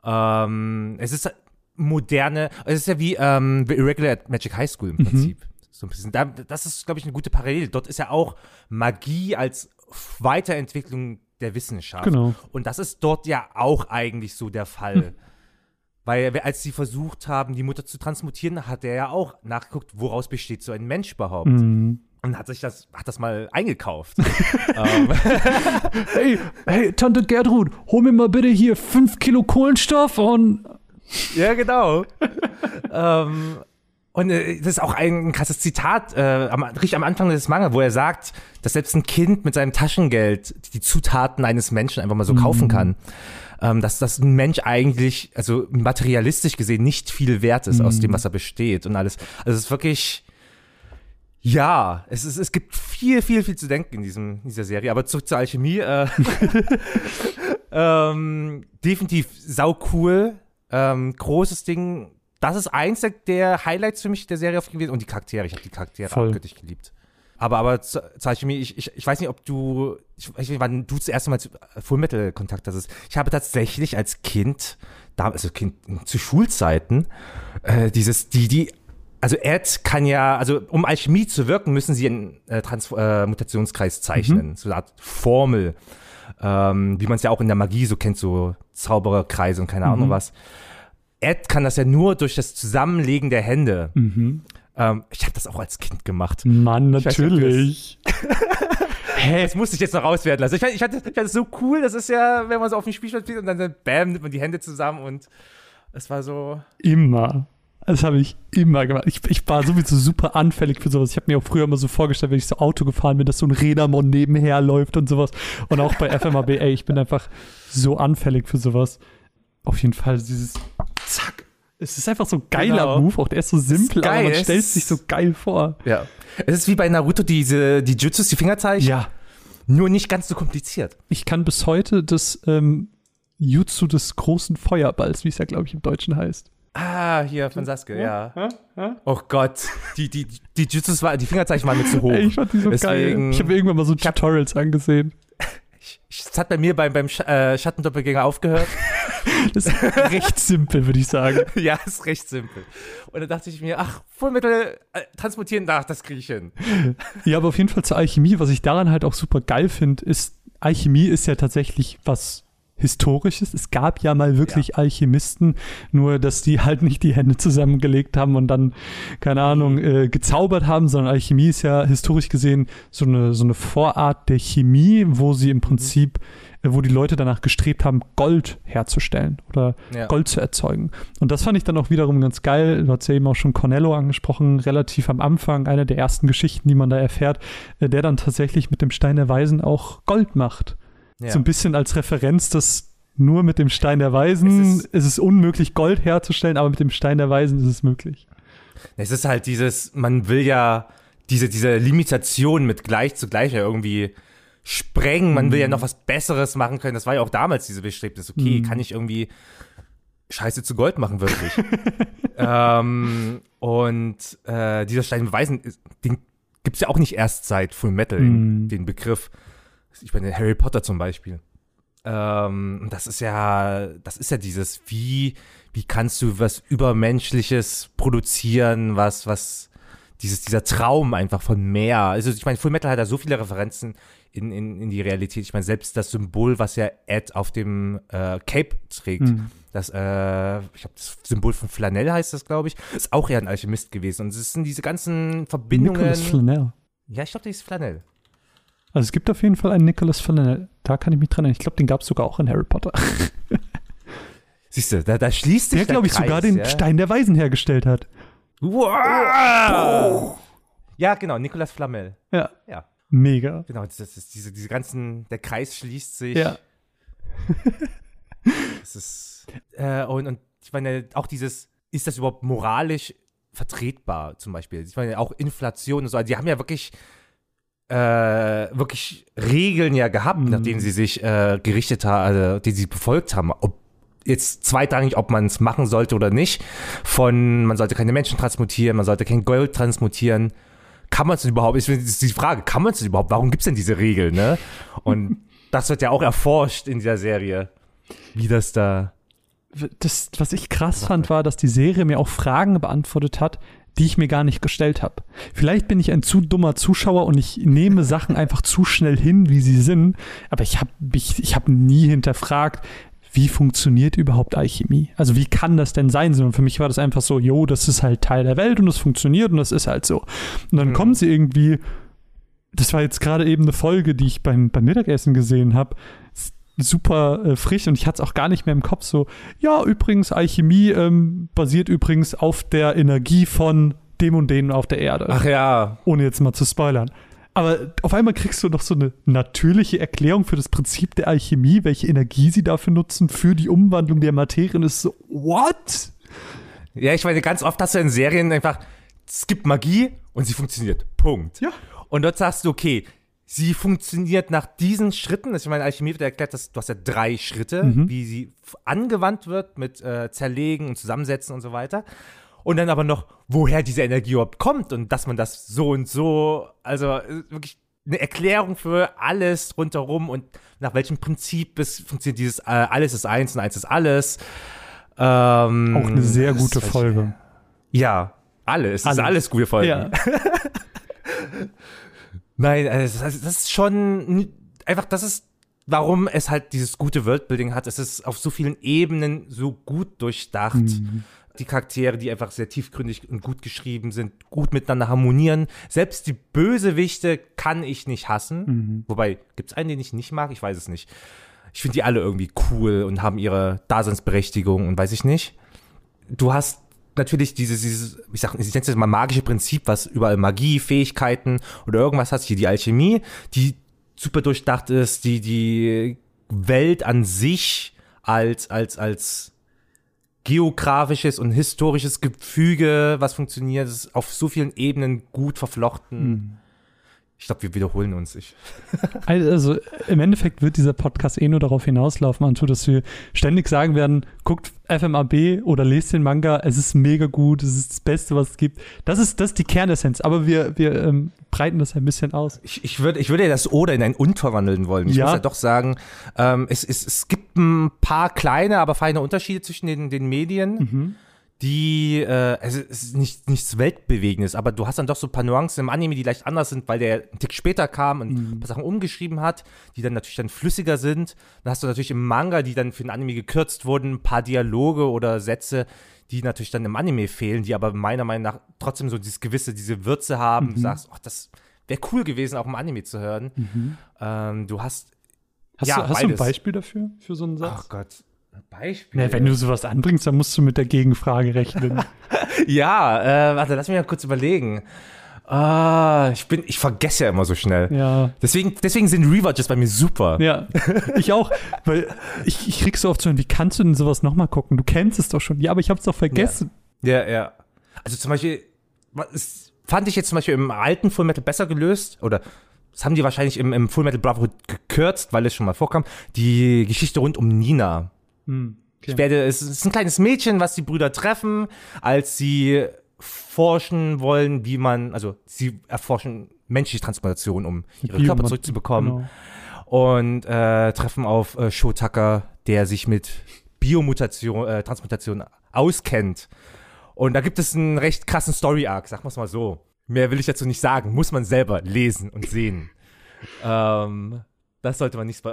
Ähm, es ist moderne, es ist ja wie ähm, The Irregular Magic High School im mhm. Prinzip. Mhm. So ein bisschen. das ist, glaube ich, eine gute Parallele. Dort ist ja auch Magie als Weiterentwicklung der Wissenschaft. Genau. Und das ist dort ja auch eigentlich so der Fall. Mhm. Weil als sie versucht haben, die Mutter zu transmutieren, hat er ja auch nachgeguckt, woraus besteht so ein Mensch überhaupt. Mhm und hat sich das, hat das mal eingekauft. [LAUGHS] Ähm. [LAUGHS] hey, hey, Tante Gertrud, hol mir mal bitte hier fünf Kilo Kohlenstoff und. Ja, genau. ähm, und äh, das ist auch ein krasses Zitat, äh, am, richtig am Anfang des Manga, wo er sagt, dass selbst ein Kind mit seinem Taschengeld die Zutaten eines Menschen einfach mal so mhm. kaufen kann. Ähm, dass das ein Mensch eigentlich, also materialistisch gesehen, nicht viel wert ist mhm. aus dem, was er besteht und alles. Also es ist wirklich ja, es, ist, es gibt viel, viel, viel zu denken in, diesem, in dieser Serie. Aber zurück zur Alchemie. Äh, [LAUGHS] ähm, definitiv sau cool. Ähm, großes Ding. Das ist eins der Highlights für mich der Serie gewesen. Und die Charaktere. Ich habe die Charaktere abgöttisch geliebt. Aber, aber zur, Alchemie, ich, ich, ich weiß nicht, ob du, ich weiß nicht, wann du das erste Mal zu Fullmetal Kontakt hattest. Ich habe tatsächlich als Kind, da, also Kind zu Schulzeiten, äh, dieses, die, die also Ed kann ja, also um Alchemie zu wirken, müssen sie einen äh, äh, Mutationskreis zeichnen, mhm. so eine Art Formel, ähm, wie man es ja auch in der Magie so kennt, so Zaubererkreise und keine mhm. Ahnung was. Ed kann das ja nur durch das Zusammenlegen der Hände. Mhm. Ähm, ich habe das auch als Kind gemacht. Mann, natürlich. [LAUGHS] Hä? Das musste ich jetzt noch rauswerden lassen. Ich, ich, hatte, ich hatte das so cool, das ist ja, wenn man so auf dem Spielplatz spielt und dann bam, nimmt man die Hände zusammen und es war so. Immer. Das habe ich immer gemacht. Ich, ich war sowieso super anfällig für sowas. Ich habe mir auch früher immer so vorgestellt, wenn ich so Auto gefahren bin, dass so ein Rädermon nebenher läuft und sowas. Und auch bei FMAB, [LAUGHS] ey, ich bin einfach so anfällig für sowas. Auf jeden Fall dieses Zack. Es ist einfach so ein geiler genau. Move, auch der ist so simpel, ist aber man stellt sich so geil vor. Ja. Es ist wie bei Naruto diese, die Jutsus, die Fingerzeichen. Ja. Nur nicht ganz so kompliziert. Ich kann bis heute das ähm, Jutsu des großen Feuerballs, wie es ja, glaube ich, im Deutschen heißt. Ah, hier von Sasuke, ja. ja. ja. Oh Gott, die, die, die Jutsus, war, die Fingerzeichen waren mir zu hoch. Ich fand die so Deswegen, geil. Ich habe irgendwann mal so Tutorials angesehen. [LAUGHS] Es hat bei mir beim, beim Sch äh, Schattendoppelgänger aufgehört. [LAUGHS] das ist recht simpel, würde ich sagen. [LAUGHS] ja, ist recht simpel. Und dann dachte ich mir, ach, Vollmittel äh, transportieren, ach, das kriege ich hin. ja, aber auf jeden Fall zur Alchemie. Was ich daran halt auch super geil finde, ist, Alchemie ist ja tatsächlich was Historisches. Es gab ja mal wirklich ja. Alchemisten, nur dass die halt nicht die Hände zusammengelegt haben und dann, keine Ahnung, äh, gezaubert haben, sondern Alchemie ist ja historisch gesehen so eine, so eine Vorart der Chemie, wo sie im Prinzip, äh, wo die Leute danach gestrebt haben, Gold herzustellen oder ja. Gold zu erzeugen. Und das fand ich dann auch wiederum ganz geil. Du hast ja eben auch schon Cornello angesprochen, relativ am Anfang, eine der ersten Geschichten, die man da erfährt, äh, der dann tatsächlich mit dem Stein der Weisen auch Gold macht. Ja. So ein bisschen als Referenz, dass nur mit dem Stein der Weisen es ist, ist, es unmöglich, Gold herzustellen, aber mit dem Stein der Weisen ist es möglich. Es ist halt dieses, man will ja diese, diese Limitation mit gleich zu gleich irgendwie sprengen. Man will ja mhm. noch was Besseres machen können. Das war ja auch damals diese Bestrebnis. Okay, mm. kann ich irgendwie Scheiße zu Gold machen, wirklich. [LAUGHS] ähm, und äh, dieser Stein der Weisen, den gibt es ja auch nicht erst seit Full Metal, mm. den Begriff ich meine, Harry Potter zum Beispiel. Ähm, das ist ja, das ist ja dieses, wie, wie kannst du was Übermenschliches produzieren, was, was, dieses, dieser Traum einfach von mehr. Also ich meine, Full Metal hat da so viele Referenzen in, in, in die Realität. Ich meine, selbst das Symbol, was ja Ed auf dem äh, Cape trägt, mhm. das, äh, ich glaube, das Symbol von Flanell heißt das, glaube ich, ist auch eher ein Alchemist gewesen. Und es sind diese ganzen Verbindungen. Nicholas Flanell. Ja, ich glaube, der ist Flanell. Also es gibt auf jeden Fall einen Nicholas Flanell. Da kann ich mich dran erinnern. Ich glaube, den gab es sogar auch in Harry Potter. [LAUGHS] Siehst du, da, da schließt sich der, glaube ich, Kreis, sogar den ja? Stein der Weisen hergestellt hat. Wow. Ja, genau, Nicolas Flamel. Ja. Ja. Mega. Genau, das ist diese, diese ganzen, der Kreis schließt sich. Ja. [LAUGHS] das ist, äh, und, und ich meine, auch dieses, ist das überhaupt moralisch vertretbar, zum Beispiel? Ich meine, auch Inflation und so, also die haben ja wirklich äh, wirklich Regeln ja gehabt, mhm. nach denen sie sich äh, gerichtet haben, also die sie befolgt haben. Ob jetzt zweitrangig, ob man es machen sollte oder nicht. Von man sollte keine Menschen transmutieren, man sollte kein Gold transmutieren. Kann man es überhaupt? Ist, ist die Frage, kann man es überhaupt? Warum gibt es denn diese Regeln? Ne? Und [LAUGHS] das wird ja auch erforscht in dieser Serie, wie das da. Das, was ich krass fand, war, dass die Serie mir auch Fragen beantwortet hat, die ich mir gar nicht gestellt habe. Vielleicht bin ich ein zu dummer Zuschauer und ich nehme Sachen einfach zu schnell hin, wie sie sind, aber ich habe mich ich habe nie hinterfragt, wie funktioniert überhaupt Alchemie? Also wie kann das denn sein? Sondern für mich war das einfach so, jo, das ist halt Teil der Welt und das funktioniert und das ist halt so. Und dann mhm. kommen sie irgendwie, das war jetzt gerade eben eine Folge, die ich beim, beim Mittagessen gesehen habe, super äh, frisch und ich hatte es auch gar nicht mehr im Kopf so, ja, übrigens, Alchemie ähm, basiert übrigens auf der Energie von dem und denen auf der Erde. Ach ja. Ohne jetzt mal zu spoilern. Aber auf einmal kriegst du noch so eine natürliche Erklärung für das Prinzip der Alchemie, welche Energie sie dafür nutzen für die Umwandlung der Materie. Und es ist so, what? Ja, ich meine, ganz oft hast du in Serien einfach, es gibt Magie und sie funktioniert. Punkt. Ja. Und dort sagst du, okay, Sie funktioniert nach diesen Schritten. Ich meine, Alchemie wird erklärt, dass du hast ja drei Schritte, mhm. wie sie angewandt wird mit äh, Zerlegen und Zusammensetzen und so weiter. Und dann aber noch, woher diese Energie überhaupt kommt und dass man das so und so, also äh, wirklich eine Erklärung für alles rundherum und nach welchem Prinzip es funktioniert dieses äh, alles ist eins und eins ist alles. Ähm, Auch eine sehr gute Folge. Ja, alles. alles. ist alles gute Folgen. Ja. [LAUGHS] Nein, also das ist schon einfach, das ist, warum es halt dieses gute Worldbuilding hat. Es ist auf so vielen Ebenen so gut durchdacht. Mhm. Die Charaktere, die einfach sehr tiefgründig und gut geschrieben sind, gut miteinander harmonieren. Selbst die Bösewichte kann ich nicht hassen. Mhm. Wobei, gibt es einen, den ich nicht mag? Ich weiß es nicht. Ich finde die alle irgendwie cool und haben ihre Daseinsberechtigung und weiß ich nicht. Du hast natürlich dieses, dieses, ich sag, ich nenne es mal magische Prinzip, was überall Magie, Fähigkeiten oder irgendwas hat, hier die Alchemie, die super durchdacht ist, die die Welt an sich als, als, als geografisches und historisches Gefüge, was funktioniert, ist auf so vielen Ebenen gut verflochten. Mhm. Ich glaube, wir wiederholen uns. Ich. [LAUGHS] Also im Endeffekt wird dieser Podcast eh nur darauf hinauslaufen, Antu, dass wir ständig sagen werden, guckt FMAB oder lest den Manga, es ist mega gut, es ist das Beste, was es gibt. Das ist, das ist die Kernessenz, aber wir, wir ähm, breiten das ein bisschen aus. Ich, ich, würd, ich würde ja das Oder in ein Und verwandeln wollen. Ich ja. muss ja doch sagen, ähm, es, es, es gibt ein paar kleine, aber feine Unterschiede zwischen den, den Medien. Mhm die, äh, es ist nicht, nichts Weltbewegendes, aber du hast dann doch so ein paar Nuancen im Anime, die leicht anders sind, weil der einen Tick später kam und mhm. ein paar Sachen umgeschrieben hat, die dann natürlich dann flüssiger sind. Dann hast du natürlich im Manga, die dann für den Anime gekürzt wurden, ein paar Dialoge oder Sätze, die natürlich dann im Anime fehlen, die aber meiner Meinung nach trotzdem so dieses gewisse, diese Würze haben. Mhm. Du sagst, ach, das wäre cool gewesen, auch im Anime zu hören. Mhm. Ähm, du hast Hast, ja, du, hast du ein Beispiel dafür, für so einen Satz? Ach Gott, Beispiel. Na, wenn du sowas anbringst, dann musst du mit der Gegenfrage rechnen. [LAUGHS] ja, äh, warte, lass mich mal kurz überlegen. Ah, ich bin, ich vergesse ja immer so schnell. Ja. Deswegen, deswegen sind Rewatches bei mir super. Ja, ich auch, weil ich, ich krieg so oft so, wie kannst du denn sowas nochmal gucken? Du kennst es doch schon. Ja, aber ich hab's doch vergessen. Ja, ja. ja. Also zum Beispiel, was, fand ich jetzt zum Beispiel im alten Fullmetal besser gelöst oder das haben die wahrscheinlich im, im Full Brotherhood gekürzt, weil es schon mal vorkam, die Geschichte rund um Nina. Hm, okay. Ich werde, es ist ein kleines Mädchen, was die Brüder treffen, als sie forschen wollen, wie man, also sie erforschen menschliche Transplantation, um ihre Bio Körper zurückzubekommen. Genau. Und äh, treffen auf äh, Shotaka, der sich mit Biomutation, äh, Transplantation auskennt. Und da gibt es einen recht krassen Story-Arc, sagen wir es mal so. Mehr will ich dazu nicht sagen, muss man selber lesen und sehen. [LAUGHS] ähm, das sollte man nicht.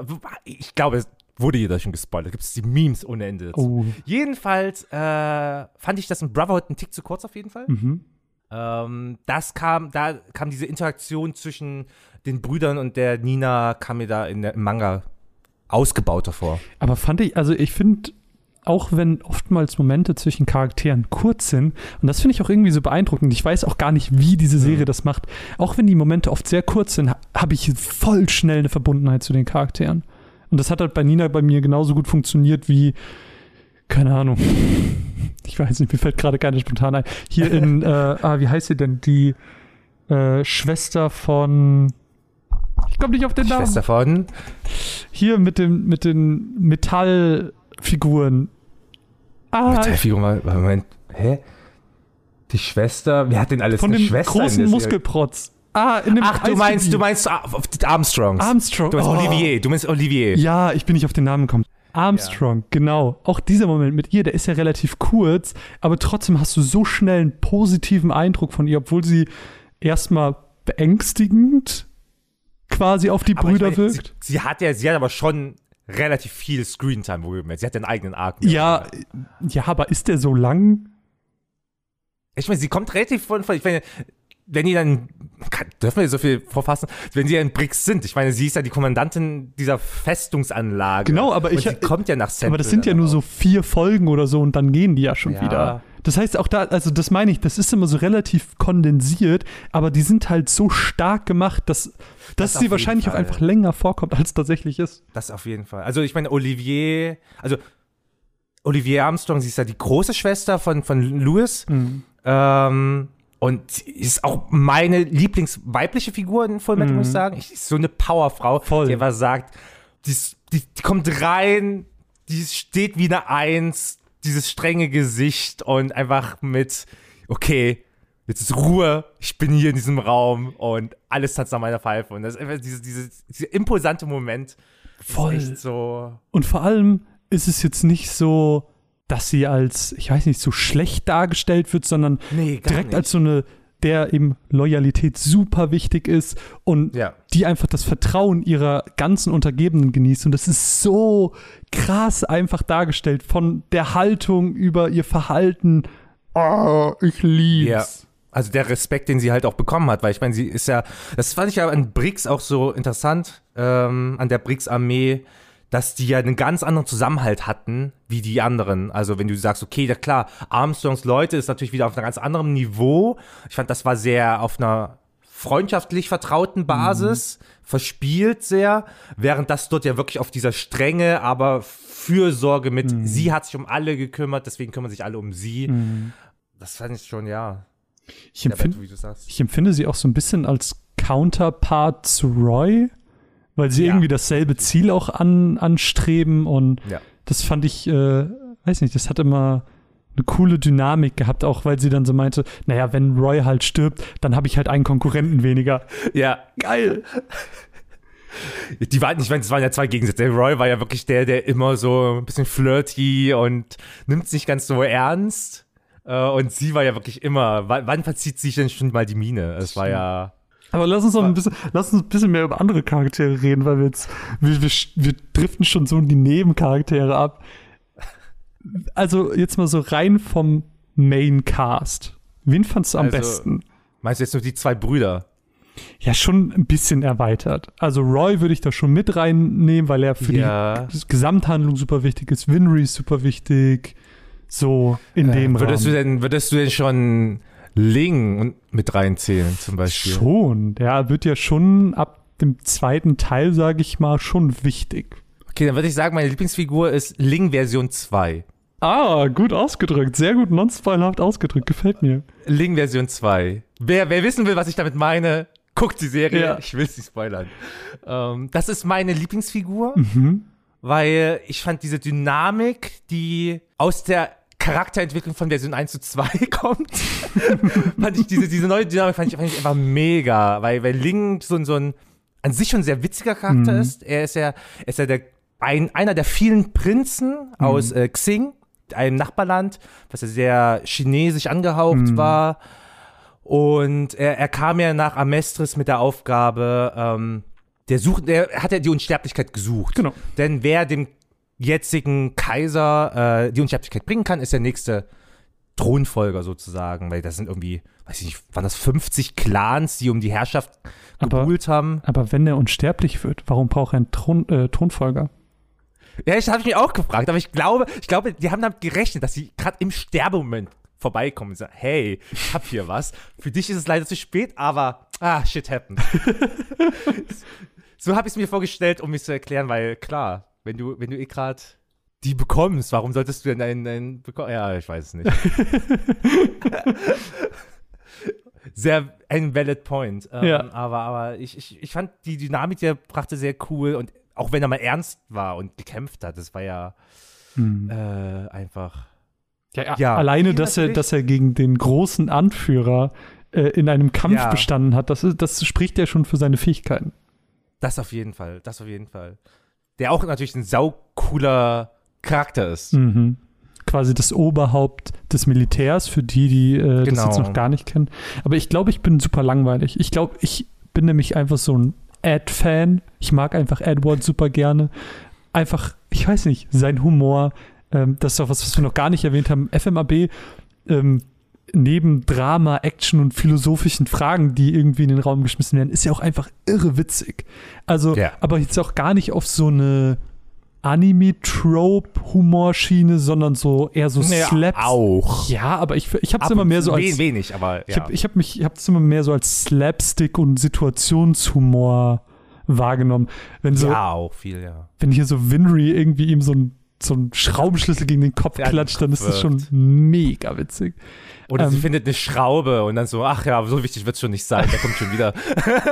Ich glaube, wurde jeder schon gespoilert. Gibt es die Memes ohne Ende. Oh. Jedenfalls äh, fand ich das in Brotherhood einen Tick zu kurz auf jeden Fall. Mhm. Ähm, das kam, da kam diese Interaktion zwischen den Brüdern und der Nina, kam mir da in der, im Manga ausgebauter vor. Aber fand ich, also ich finde, auch wenn oftmals Momente zwischen Charakteren kurz sind, und das finde ich auch irgendwie so beeindruckend, ich weiß auch gar nicht, wie diese Serie mhm. das macht, auch wenn die Momente oft sehr kurz sind, habe ich voll schnell eine Verbundenheit zu den Charakteren. Und das hat halt bei Nina bei mir genauso gut funktioniert wie, keine Ahnung. Ich weiß nicht, mir fällt gerade keine spontan ein. Hier in, [LAUGHS] äh, ah, wie heißt sie denn? Die äh, Schwester von. Ich komme nicht auf den Namen. Schwester von? Hier mit, dem, mit den Metallfiguren. Ah, Metallfiguren, Moment. Hä? Die Schwester, wer hat denn alles Von dem Schwester großen Muskelprotz. Ah, in dem Ach, du meinst, du meinst Armstrong. Armstrong. Du meinst oh. Olivier. Du meinst Olivier. Ja, ich bin nicht auf den Namen gekommen. Armstrong, ja. genau. Auch dieser Moment mit ihr, der ist ja relativ kurz, aber trotzdem hast du so schnell einen positiven Eindruck von ihr, obwohl sie erstmal beängstigend quasi auf die aber Brüder meine, wirkt. Sie, sie, hat ja, sie hat aber schon relativ viel Screentime, wo Sie hat den eigenen Arc. Ja, ja, aber ist der so lang? Ich meine, sie kommt relativ von, ich meine, wenn die dann, kann, dürfen wir so viel vorfassen, wenn sie ja in Brix sind. Ich meine, sie ist ja die Kommandantin dieser Festungsanlage. Genau, aber ich. Kommt ja nach Central Aber das sind ja nur so vier Folgen oder so und dann gehen die ja schon ja. wieder. Das heißt auch da, also das meine ich, das ist immer so relativ kondensiert, aber die sind halt so stark gemacht, dass, dass das sie wahrscheinlich Fall. auch einfach länger vorkommt, als tatsächlich ist. Das auf jeden Fall. Also ich meine, Olivier, also Olivier Armstrong, sie ist ja die große Schwester von, von Louis. Mhm. Ähm, und sie ist auch meine Lieblingsweibliche Figur in Fullmetal, mhm. muss ich mhm. sagen. Ich, ist so eine Powerfrau, Voll. die aber sagt, die, die, die kommt rein, die steht wie eine Eins, dieses strenge Gesicht und einfach mit, okay, jetzt ist Ruhe, ich bin hier in diesem Raum und alles tanzt nach meiner Pfeife. Und das ist einfach diese, diese, dieser impulsante Moment. Voll. so. Und vor allem ist es jetzt nicht so, dass sie als, ich weiß nicht, so schlecht dargestellt wird, sondern nee, direkt nicht. als so eine, der eben Loyalität super wichtig ist und ja. die einfach das Vertrauen ihrer ganzen Untergebenen genießt. Und das ist so krass einfach dargestellt, von der Haltung über ihr Verhalten. Oh, ich lieb's. Ja. Also der Respekt, den sie halt auch bekommen hat, weil ich meine, sie ist ja, das fand ich ja an Briggs auch so interessant, ähm, an der Briggs-Armee, dass die ja einen ganz anderen Zusammenhalt hatten wie die anderen. Also wenn du sagst, okay, ja klar, Armstrongs Leute ist natürlich wieder auf einem ganz anderen Niveau. Ich fand, das war sehr auf einer freundschaftlich vertrauten Basis, mhm. verspielt sehr, während das dort ja wirklich auf dieser Strenge, aber Fürsorge mit, mhm. sie hat sich um alle gekümmert, deswegen kümmern sich alle um sie. Mhm. Das fand ich schon, ja. Ich, empfind, ich empfinde sie auch so ein bisschen als Counterpart zu Roy, weil sie ja. irgendwie dasselbe Ziel auch an, anstreben und ja. das fand ich, äh, weiß nicht, das hat immer eine coole Dynamik gehabt, auch weil sie dann so meinte, naja, wenn Roy halt stirbt, dann habe ich halt einen Konkurrenten weniger. [LAUGHS] Ja. Geil. Die waren, ich meine, es waren ja zwei Gegensätze. Roy war ja wirklich der, der immer so ein bisschen flirty und nimmt es nicht ganz so ernst. Äh, und sie war ja wirklich immer, wann verzieht sich denn schon mal die Mine? Es war ja. Aber lass uns noch ein bisschen, lass uns ein bisschen mehr über andere Charaktere reden, weil wir jetzt, wir, wir, wir driften schon so in die Nebencharaktere ab also jetzt mal so rein vom Main Cast. Wen fandst du am also, besten? Meinst du jetzt nur die zwei Brüder? Ja, schon ein bisschen erweitert. Also Roy würde ich da schon mit reinnehmen, weil er für ja. die Gesamthandlung super wichtig ist. Winry ist super wichtig. So in äh, dem würdest Rahmen. Du denn, würdest du denn schon Ling mit reinzählen zum Beispiel? Schon. Der wird ja schon ab dem zweiten Teil, sage ich mal, schon wichtig. Okay, dann würde ich sagen, meine Lieblingsfigur ist Ling Version 2. Ah, gut ausgedrückt. Sehr gut non-spoilerhaft ausgedrückt. Gefällt mir. Ling Version 2. Wer, wer wissen will, was ich damit meine, guckt die Serie. Ja. Ich will sie spoilern. Ähm, das ist meine Lieblingsfigur, mhm. weil ich fand diese Dynamik, die aus der Charakterentwicklung von Version 1 zu 2 [LAUGHS] kommt, fand ich diese, diese neue Dynamik fand ich, fand ich einfach mega, weil, weil Ling so, so ein an sich schon sehr witziger Charakter mhm. ist. Er ist ja, er ist ja der ein, einer der vielen Prinzen aus mhm. äh, Xing, einem Nachbarland, was ja sehr chinesisch angehaucht mhm. war. Und er, er kam ja nach Amestris mit der Aufgabe, ähm, der sucht, der hat ja die Unsterblichkeit gesucht. Genau. Denn wer dem jetzigen Kaiser äh, die Unsterblichkeit bringen kann, ist der nächste Thronfolger sozusagen, weil das sind irgendwie, weiß ich nicht, waren das 50 Clans, die um die Herrschaft gebuhlt haben. Aber wenn er unsterblich wird, warum braucht er einen Thron, äh, Thronfolger? Ja, ich habe mich auch gefragt, aber ich glaube, ich glaube, die haben damit gerechnet, dass sie gerade im Sterbemoment vorbeikommen und sagen, hey, ich hab hier was. Für dich ist es leider zu spät, aber ah, shit happened. [LAUGHS] so habe ich es mir vorgestellt, um mich zu erklären, weil klar, wenn du, wenn du eh gerade die bekommst, warum solltest du denn einen, einen bekommen? Ja, ich weiß es nicht. [LAUGHS] sehr ein valid point. Ähm, ja. Aber, aber ich, ich, ich fand die Dynamik, die er brachte, sehr cool und auch wenn er mal ernst war und gekämpft hat, das war ja hm. äh, einfach. Ja, ja, ja alleine, dass er, dass er gegen den großen Anführer äh, in einem Kampf ja. bestanden hat, das, ist, das spricht ja schon für seine Fähigkeiten. Das auf jeden Fall, das auf jeden Fall. Der auch natürlich ein saucooler Charakter ist. Mhm. Quasi das Oberhaupt des Militärs, für die, die äh, genau. das jetzt noch gar nicht kennen. Aber ich glaube, ich bin super langweilig. Ich glaube, ich bin nämlich einfach so ein Ed-Fan. Ich mag einfach Edward super gerne. Einfach, ich weiß nicht, sein Humor, ähm, das ist auch was, was wir noch gar nicht erwähnt haben. FMAB, ähm, neben Drama, Action und philosophischen Fragen, die irgendwie in den Raum geschmissen werden, ist ja auch einfach irre witzig. Also, ja. aber jetzt auch gar nicht auf so eine Anime-Trope-Humorschiene, sondern so eher so naja, Slaps. Auch. Ja, aber ich, ich habe es immer mehr so als. Wenig, aber. Ja. Ich habe ich hab mich, ich habe es immer mehr so als Slapstick und Situationshumor wahrgenommen. Wenn so, ja, auch viel, ja. Wenn hier so Winry irgendwie ihm so ein so ein Schraubenschlüssel gegen den Kopf ja, klatscht, dann ist das schon mega witzig. Oder ähm, sie findet eine Schraube und dann so, ach ja, so wichtig wird es schon nicht sein, der kommt schon wieder.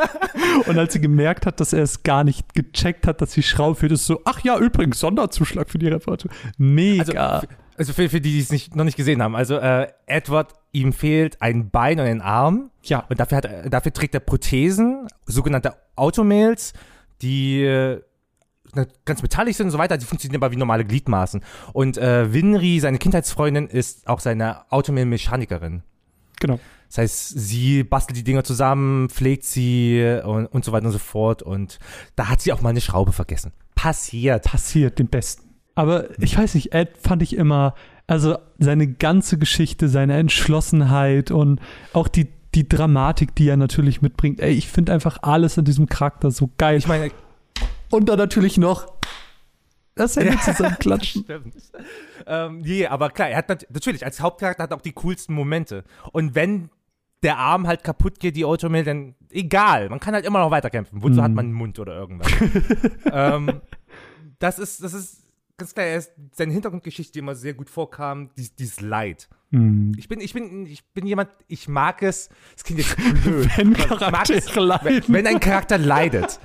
[LAUGHS] und als sie gemerkt hat, dass er es gar nicht gecheckt hat, dass die Schraube fehlt, ist so, ach ja, übrigens, Sonderzuschlag für die Reparatur. Mega. Also, also für, für die, die es nicht, noch nicht gesehen haben, also äh, Edward, ihm fehlt ein Bein und ein Arm. Ja. Und dafür, hat, dafür trägt er Prothesen, sogenannte Automails, die äh, ganz metallisch sind und so weiter, die funktionieren aber wie normale Gliedmaßen. Und äh, Winry, seine Kindheitsfreundin, ist auch seine Automail-Mechanikerin. Genau. Das heißt, sie bastelt die Dinger zusammen, pflegt sie und, und so weiter und so fort. Und da hat sie auch mal eine Schraube vergessen. Passiert. Passiert, den Besten. Aber ich weiß nicht, Ed fand ich immer, also seine ganze Geschichte, seine Entschlossenheit und auch die, die Dramatik, die er natürlich mitbringt. Ey, ich finde einfach alles an diesem Charakter so geil. Ich meine, und dann natürlich noch das Handy ja, [LAUGHS] zusammenklatschen. Stimmt. Ähm, nee, aber klar, er hat natürlich als Hauptcharakter hat auch die coolsten Momente. Und wenn der Arm halt kaputt geht, die Automill, dann egal, man kann halt immer noch weiterkämpfen. Wozu mhm. hat man einen Mund oder irgendwas? [LAUGHS] ähm, das ist, das ist ganz klar, er ist, seine Hintergrundgeschichte, die immer sehr gut vorkam, dies, dieses Leid. Mhm. Ich, bin, ich, bin, ich bin jemand, ich mag es, es klingt jetzt blöd, [LAUGHS] wenn, Charaktere leiden. Wenn, wenn ein Charakter leidet.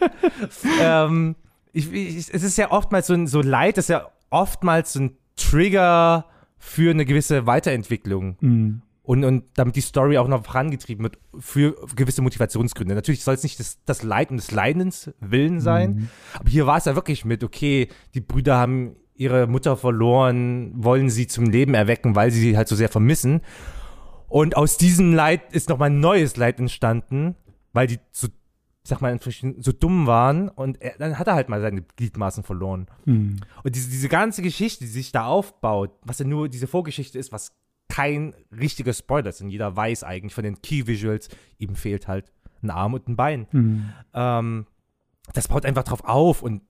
[LAUGHS] ähm, ich, ich, es ist ja oftmals so ein so Leid, ist ja oftmals so ein Trigger für eine gewisse Weiterentwicklung. Mhm. Und, und damit die Story auch noch vorangetrieben wird für gewisse Motivationsgründe. Natürlich soll es nicht das, das Leid und des Leidens Willen sein, mhm. aber hier war es ja wirklich mit, okay, die Brüder haben ihre Mutter verloren, wollen sie zum Leben erwecken, weil sie sie halt so sehr vermissen. Und aus diesem Leid ist nochmal ein neues Leid entstanden, weil die so, ich sag mal, so dumm waren und er, dann hat er halt mal seine Gliedmaßen verloren. Mhm. Und diese, diese ganze Geschichte, die sich da aufbaut, was ja nur diese Vorgeschichte ist, was kein richtiger Spoiler ist. Und jeder weiß eigentlich von den Key-Visuals, ihm fehlt halt ein Arm und ein Bein. Mhm. Ähm, das baut einfach drauf auf und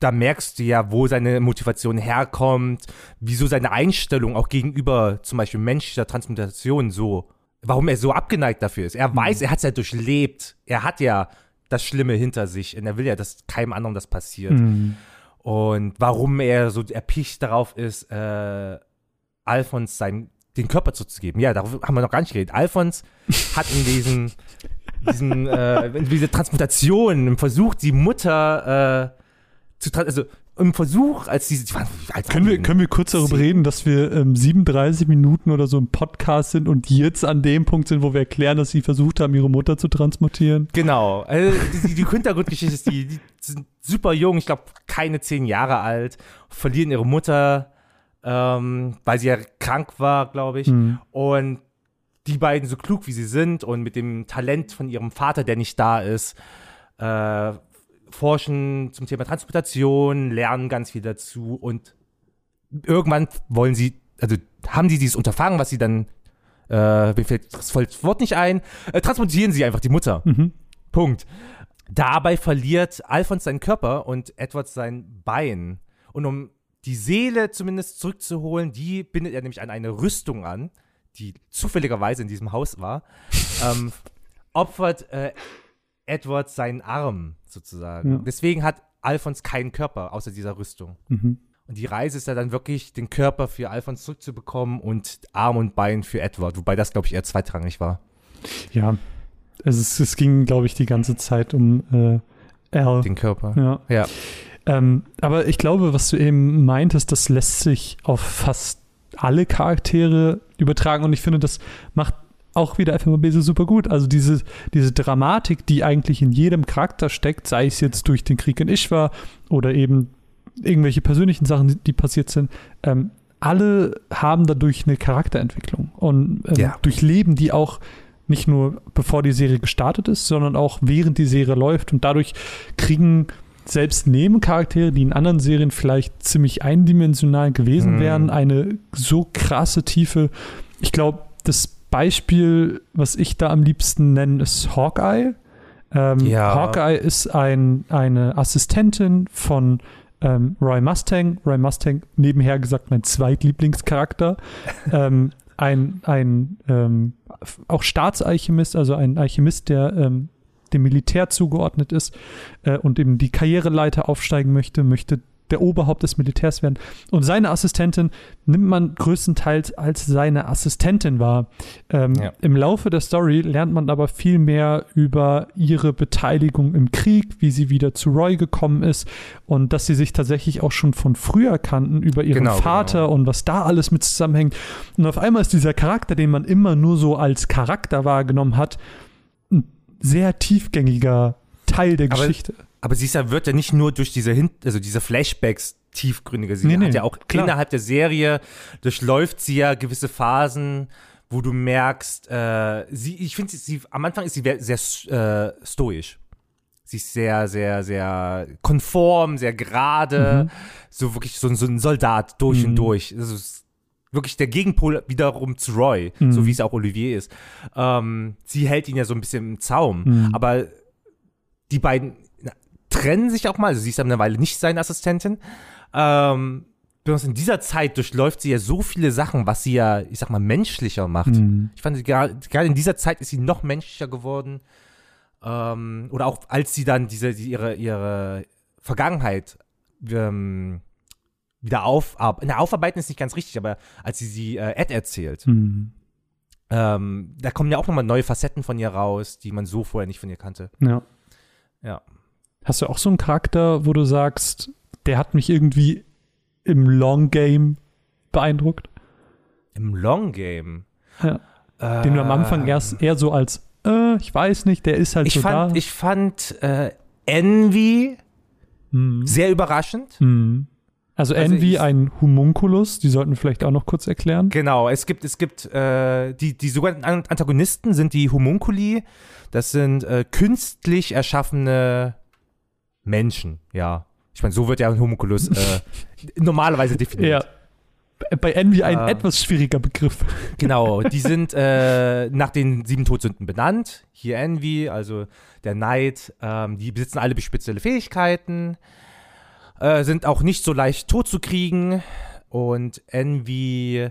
da merkst du ja, wo seine Motivation herkommt, wieso seine Einstellung auch gegenüber zum Beispiel menschlicher Transmutation so, warum er so abgeneigt dafür ist. Er mhm. weiß, er hat es ja durchlebt. Er hat ja das Schlimme hinter sich und er will ja, dass keinem anderen das passiert. Mhm. Und warum er so erpicht darauf ist, äh, Alphons sein den Körper zuzugeben. Ja, darauf haben wir noch gar nicht geredet. Alphons hat in diesen, diesen äh, diese Transmutation im Versuch, die Mutter äh, zu also im Versuch, als diese. Als können, wir, können wir kurz darüber reden, dass wir ähm, 37 Minuten oder so im Podcast sind und jetzt an dem Punkt sind, wo wir erklären, dass sie versucht haben, ihre Mutter zu transmutieren? Genau. Also die, die Hintergrundgeschichte ist, die, die sind super jung, ich glaube keine zehn Jahre alt, verlieren ihre Mutter ähm, weil sie ja krank war, glaube ich. Mhm. Und die beiden, so klug wie sie sind und mit dem Talent von ihrem Vater, der nicht da ist, äh, forschen zum Thema Transportation, lernen ganz viel dazu und irgendwann wollen sie, also haben sie dieses Unterfangen, was sie dann, äh, mir fällt das Wort nicht ein, äh, transportieren sie einfach die Mutter. Mhm. Punkt. Dabei verliert Alphons seinen Körper und Edward sein Bein. Und um die Seele zumindest zurückzuholen, die bindet er nämlich an eine Rüstung an, die zufälligerweise in diesem Haus war, [LAUGHS] ähm, opfert äh, Edward seinen Arm sozusagen. Ja. Deswegen hat Alphons keinen Körper außer dieser Rüstung. Mhm. Und die Reise ist ja dann wirklich, den Körper für Alphons zurückzubekommen und Arm und Bein für Edward, wobei das, glaube ich, eher zweitrangig war. Ja, es, es ging, glaube ich, die ganze Zeit um äh, Al. Den Körper. Ja. ja. Ähm, aber ich glaube, was du eben meintest, das lässt sich auf fast alle Charaktere übertragen und ich finde, das macht auch wieder FMB so super gut. Also diese, diese Dramatik, die eigentlich in jedem Charakter steckt, sei es jetzt durch den Krieg in Ishwa oder eben irgendwelche persönlichen Sachen, die passiert sind, ähm, alle haben dadurch eine Charakterentwicklung und ähm, ja. durchleben die auch nicht nur bevor die Serie gestartet ist, sondern auch während die Serie läuft und dadurch kriegen selbst Nebencharaktere, die in anderen Serien vielleicht ziemlich eindimensional gewesen mhm. wären, eine so krasse Tiefe. Ich glaube, das Beispiel, was ich da am liebsten nenne, ist Hawkeye. Ähm, ja. Hawkeye ist ein, eine Assistentin von ähm, Roy Mustang. Roy Mustang, nebenher gesagt, mein zweitlieblingscharakter. [LAUGHS] ähm, ein ein ähm, auch Staatsalchemist, also ein Alchemist, der ähm, dem Militär zugeordnet ist äh, und eben die Karriereleiter aufsteigen möchte, möchte der Oberhaupt des Militärs werden. Und seine Assistentin nimmt man größtenteils als seine Assistentin wahr. Ähm, ja. Im Laufe der Story lernt man aber viel mehr über ihre Beteiligung im Krieg, wie sie wieder zu Roy gekommen ist und dass sie sich tatsächlich auch schon von früher kannten über ihren genau, Vater genau. und was da alles mit zusammenhängt. Und auf einmal ist dieser Charakter, den man immer nur so als Charakter wahrgenommen hat, sehr tiefgängiger Teil der aber, Geschichte. Aber sie wird ja nicht nur durch diese, Hin also diese Flashbacks tiefgründiger. Sie nee, hat nee, ja auch klar. innerhalb der Serie durchläuft sie ja gewisse Phasen, wo du merkst, äh, sie, ich finde, sie, am Anfang ist sie sehr äh, stoisch. Sie ist sehr, sehr, sehr konform, sehr gerade, mhm. so wirklich so, so, ein Soldat durch mhm. und durch. Also wirklich der Gegenpol wiederum zu Roy, mhm. so wie es auch Olivier ist. Ähm, sie hält ihn ja so ein bisschen im Zaum, mhm. aber die beiden trennen sich auch mal. Also sie ist ja eine Weile nicht seine Assistentin. Ähm, in dieser Zeit durchläuft sie ja so viele Sachen, was sie ja, ich sag mal, menschlicher macht. Mhm. Ich fand, gerade in dieser Zeit ist sie noch menschlicher geworden. Ähm, oder auch als sie dann diese, ihre, ihre Vergangenheit ähm, wieder aufarbeiten. Na, aufarbeiten ist nicht ganz richtig, aber als sie sie äh, Ed erzählt, mhm. ähm, da kommen ja auch nochmal neue Facetten von ihr raus, die man so vorher nicht von ihr kannte. Ja. Ja. Hast du auch so einen Charakter, wo du sagst, der hat mich irgendwie im Long Game beeindruckt? Im Long Game? Ja. Den du am Anfang erst eher so als, äh, ich weiß nicht, der ist halt ich so fand, da. Ich fand äh, Envy mhm. sehr überraschend. Mhm. Also, also ich, ein Homunculus, die sollten wir vielleicht auch noch kurz erklären. Genau, es gibt, es gibt, äh, die, die sogenannten Antagonisten sind die Homunculi. Das sind äh, künstlich erschaffene Menschen, ja. Ich meine, so wird ja ein Homunculus äh, [LAUGHS] normalerweise definiert. Ja. Bei Envy ein äh, etwas schwieriger Begriff. [LAUGHS] Genau, die sind äh, nach den sieben Todsünden benannt. Hier Envy, also der Neid. Ähm, die besitzen alle spezielle Fähigkeiten, äh, sind auch nicht so leicht tot zu kriegen. Und Envy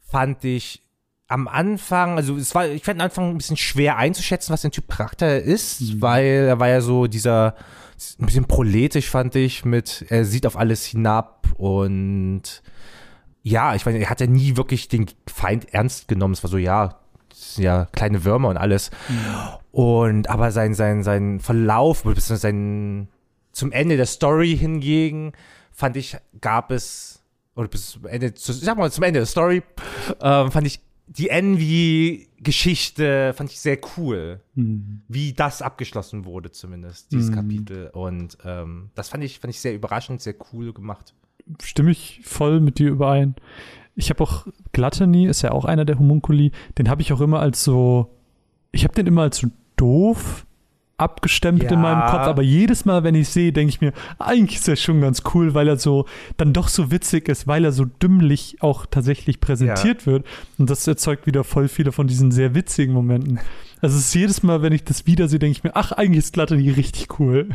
fand ich am Anfang, also es war, ich fand am Anfang ein bisschen schwer einzuschätzen, was der Typ Charakter ist, mhm. weil er war ja so dieser, ein bisschen proletisch fand ich, mit, er sieht auf alles hinab und ja, ich meine, er hat ja nie wirklich den Feind ernst genommen. Es war so, ja, ja kleine Würmer und alles. Mhm. Und aber sein, sein, sein Verlauf, sein, zum Ende der Story hingegen, fand ich, gab es, oder bis zum Ende, sag mal, zum Ende der Story, ähm, fand ich die Envy-Geschichte fand ich sehr cool, mhm. wie das abgeschlossen wurde, zumindest, dieses mhm. Kapitel. Und ähm, das fand ich, fand ich sehr überraschend, sehr cool gemacht. Stimme ich voll mit dir überein. Ich habe auch Gluttony, ist ja auch einer der Homunculi, den habe ich auch immer als so, ich habe den immer als so doof abgestempelt ja. in meinem Kopf, aber jedes Mal, wenn ich sehe, denke ich mir, eigentlich ist er schon ganz cool, weil er so dann doch so witzig ist, weil er so dümmlich auch tatsächlich präsentiert ja. wird. Und das erzeugt wieder voll viele von diesen sehr witzigen Momenten. Also es ist jedes Mal, wenn ich das wiedersehe, denke ich mir, ach, eigentlich ist Gluttony richtig cool.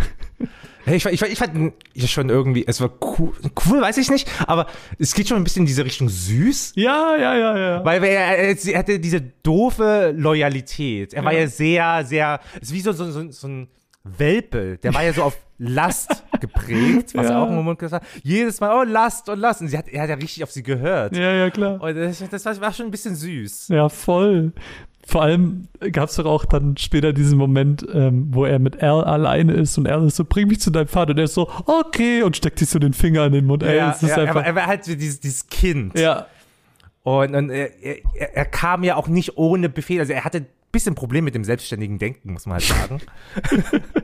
Ich, ich, ich fand ja schon irgendwie, es war cool, cool, weiß ich nicht, aber es geht schon ein bisschen in diese Richtung süß. Ja, ja, ja, ja. Weil er, er, er hatte diese doofe Loyalität. Er ja. war ja sehr, sehr, es ist wie so, so, so, so ein Welpe, der war ja so auf Last [LAUGHS] geprägt, was ja. auch im Moment gesagt hat. Jedes Mal, oh, Last und Last. Und sie hat, er hat ja richtig auf sie gehört. Ja, ja, klar. Und das, das war schon ein bisschen süß. Ja, voll. Vor allem gab es doch auch dann später diesen Moment, ähm, wo er mit Al alleine ist und Al ist so, bring mich zu deinem Vater. Und er ist so, okay, und steckt sich so den Finger in den Mund. Ey, ja, ja aber er war halt so dieses, dieses Kind. Ja. Und, und er, er, er, kam ja auch nicht ohne Befehl. Also er hatte ein bisschen Problem mit dem selbstständigen Denken, muss man halt sagen. [LAUGHS]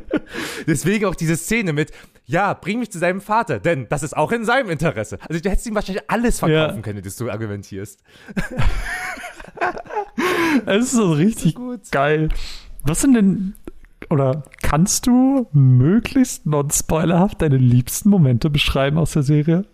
Deswegen auch diese Szene mit, ja, bring mich zu seinem Vater, denn das ist auch in seinem Interesse. Also du hättest ihm wahrscheinlich alles verkaufen ja. können, das du argumentierst. [LAUGHS] Es ist so richtig gut. geil. Was sind denn, oder kannst du möglichst non-spoilerhaft deine liebsten Momente beschreiben aus der Serie?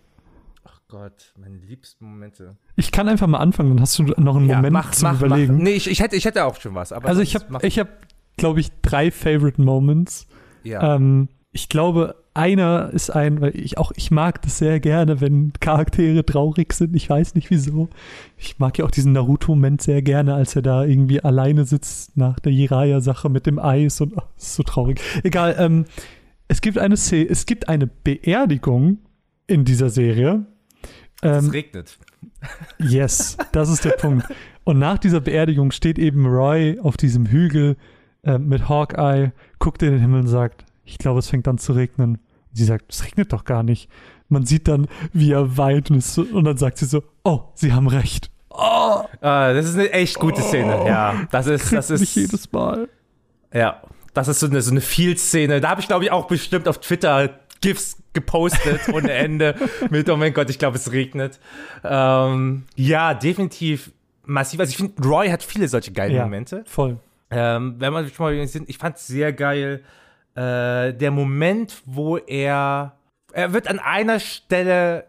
Ach Gott, meine liebsten Momente. Ich kann einfach mal anfangen, dann hast du noch einen ja, Moment mach, zum mach, Überlegen. Mach. Nee, ich, ich, hätte, ich hätte auch schon was. also ich habe, ich hab, glaube ich, drei Favorite Moments. Ja. Ähm, ich glaube, einer ist ein, weil ich auch, ich mag das sehr gerne, wenn Charaktere traurig sind. Ich weiß nicht wieso. Ich mag ja auch diesen Naruto-Moment sehr gerne, als er da irgendwie alleine sitzt nach der Jiraiya-Sache mit dem Eis und oh, ist so traurig. Egal, ähm, es gibt eine Szene, es gibt eine Beerdigung in dieser Serie. Ähm, es regnet. Yes, das ist der Punkt. [LAUGHS] Und nach dieser Beerdigung steht eben Roy auf diesem Hügel äh, mit Hawkeye, guckt in den Himmel und sagt, ich glaube, es fängt an zu regnen. Sie sagt, es regnet doch gar nicht. Man sieht dann, wie er weint und, so, und dann sagt sie so, oh, sie haben recht. Oh. Ah, das ist eine echt gute oh. Szene. Ja, das ist, das ist. Nicht jedes Mal. Ja, das ist so eine, so eine Field-Szene. Da habe ich, glaube ich, auch bestimmt auf Twitter GIFs gepostet [LAUGHS] ohne Ende mit, oh mein Gott, ich glaube, es regnet. Ähm, ja, definitiv massiv. Also ich finde, Roy hat viele solche geilen ja, Momente. Voll. Ähm, wenn man schon mal ich fand es sehr geil, äh, der Moment, wo er, er wird an einer Stelle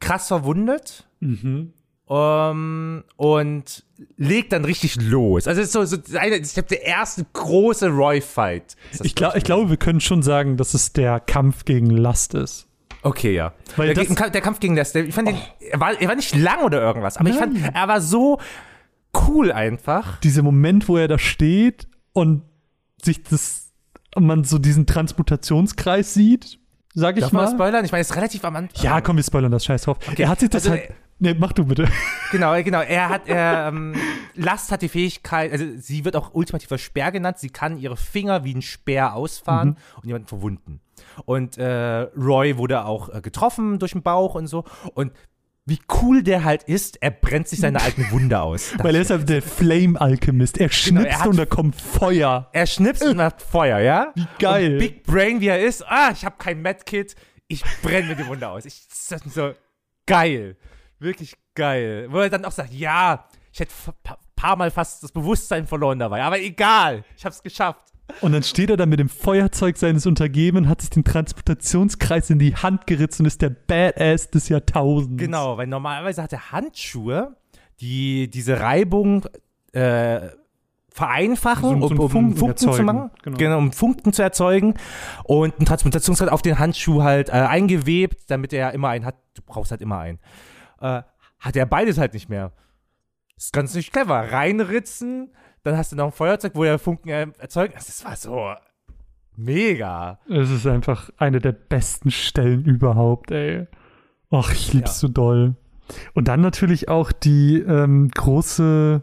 krass verwundet. Mhm. Um, ähm, und legt dann richtig los. Also es ist so, so eine, ich glaube, der erste große Roy-Fight. Ich, glaub, ich glaube, wir können schon sagen, dass es der Kampf gegen Last ist. Okay, ja. Der, der Kampf gegen der, ich fand den, er war, er war nicht lang oder irgendwas, aber ich Nein. fand, er war so cool einfach. Dieser Moment, wo er da steht und sich das, man so diesen Transmutationskreis sieht, sag ich Darf man mal. das spoilern? Ich meine, es ist relativ am Anfang. Ja, komm, wir spoilern das Scheiß drauf. Er hat sich das also, halt. Nee, mach du bitte. Genau, genau. Er hat, er, ähm, Last hat die Fähigkeit, also sie wird auch ultimativer Speer genannt. Sie kann ihre Finger wie ein Speer ausfahren und jemanden verwunden. Und äh, Roy wurde auch äh, getroffen durch den Bauch und so. Und wie cool der halt ist, er brennt sich seine alten Wunde aus. [LAUGHS] Weil er ist halt der Flame-Alchemist. Er schnipst er hat- und da kommt Feuer. Er schnipst und macht Feuer, ja? Wie geil. Und Big Brain, wie er ist. Ah, ich habe kein Medkit. Ich brenne mir die Wunde aus. Ich, das ist so geil. Wirklich geil. Wo er dann auch sagt, ja, ich hätte ein pa paar Mal fast das Bewusstsein verloren dabei. Aber egal, ich habe es geschafft. Und dann steht er da mit dem Feuerzeug seines Untergebenen, hat sich den Transportationskreis in die Hand geritzt und ist der Badass des Jahrtausends. Genau, weil normalerweise hat er Handschuhe, die diese Reibung äh, vereinfachen, So- so um, einen um Funken Funken, zu erzeugen. machen. Genau. Genau. um Funken zu erzeugen. Und ein Transplantationskreis auf den Handschuh halt äh, eingewebt, damit er immer einen hat. Du brauchst halt immer einen. Äh, hat er beides halt nicht mehr. ist ganz nicht clever. Reinritzen, dann hast du noch ein Feuerzeug, wo der Funken äh, erzeugt. Das war so mega. Es ist einfach eine der besten Stellen überhaupt, ey. Ach, ich lieb's Ja. so doll. Und dann natürlich auch die ähm, große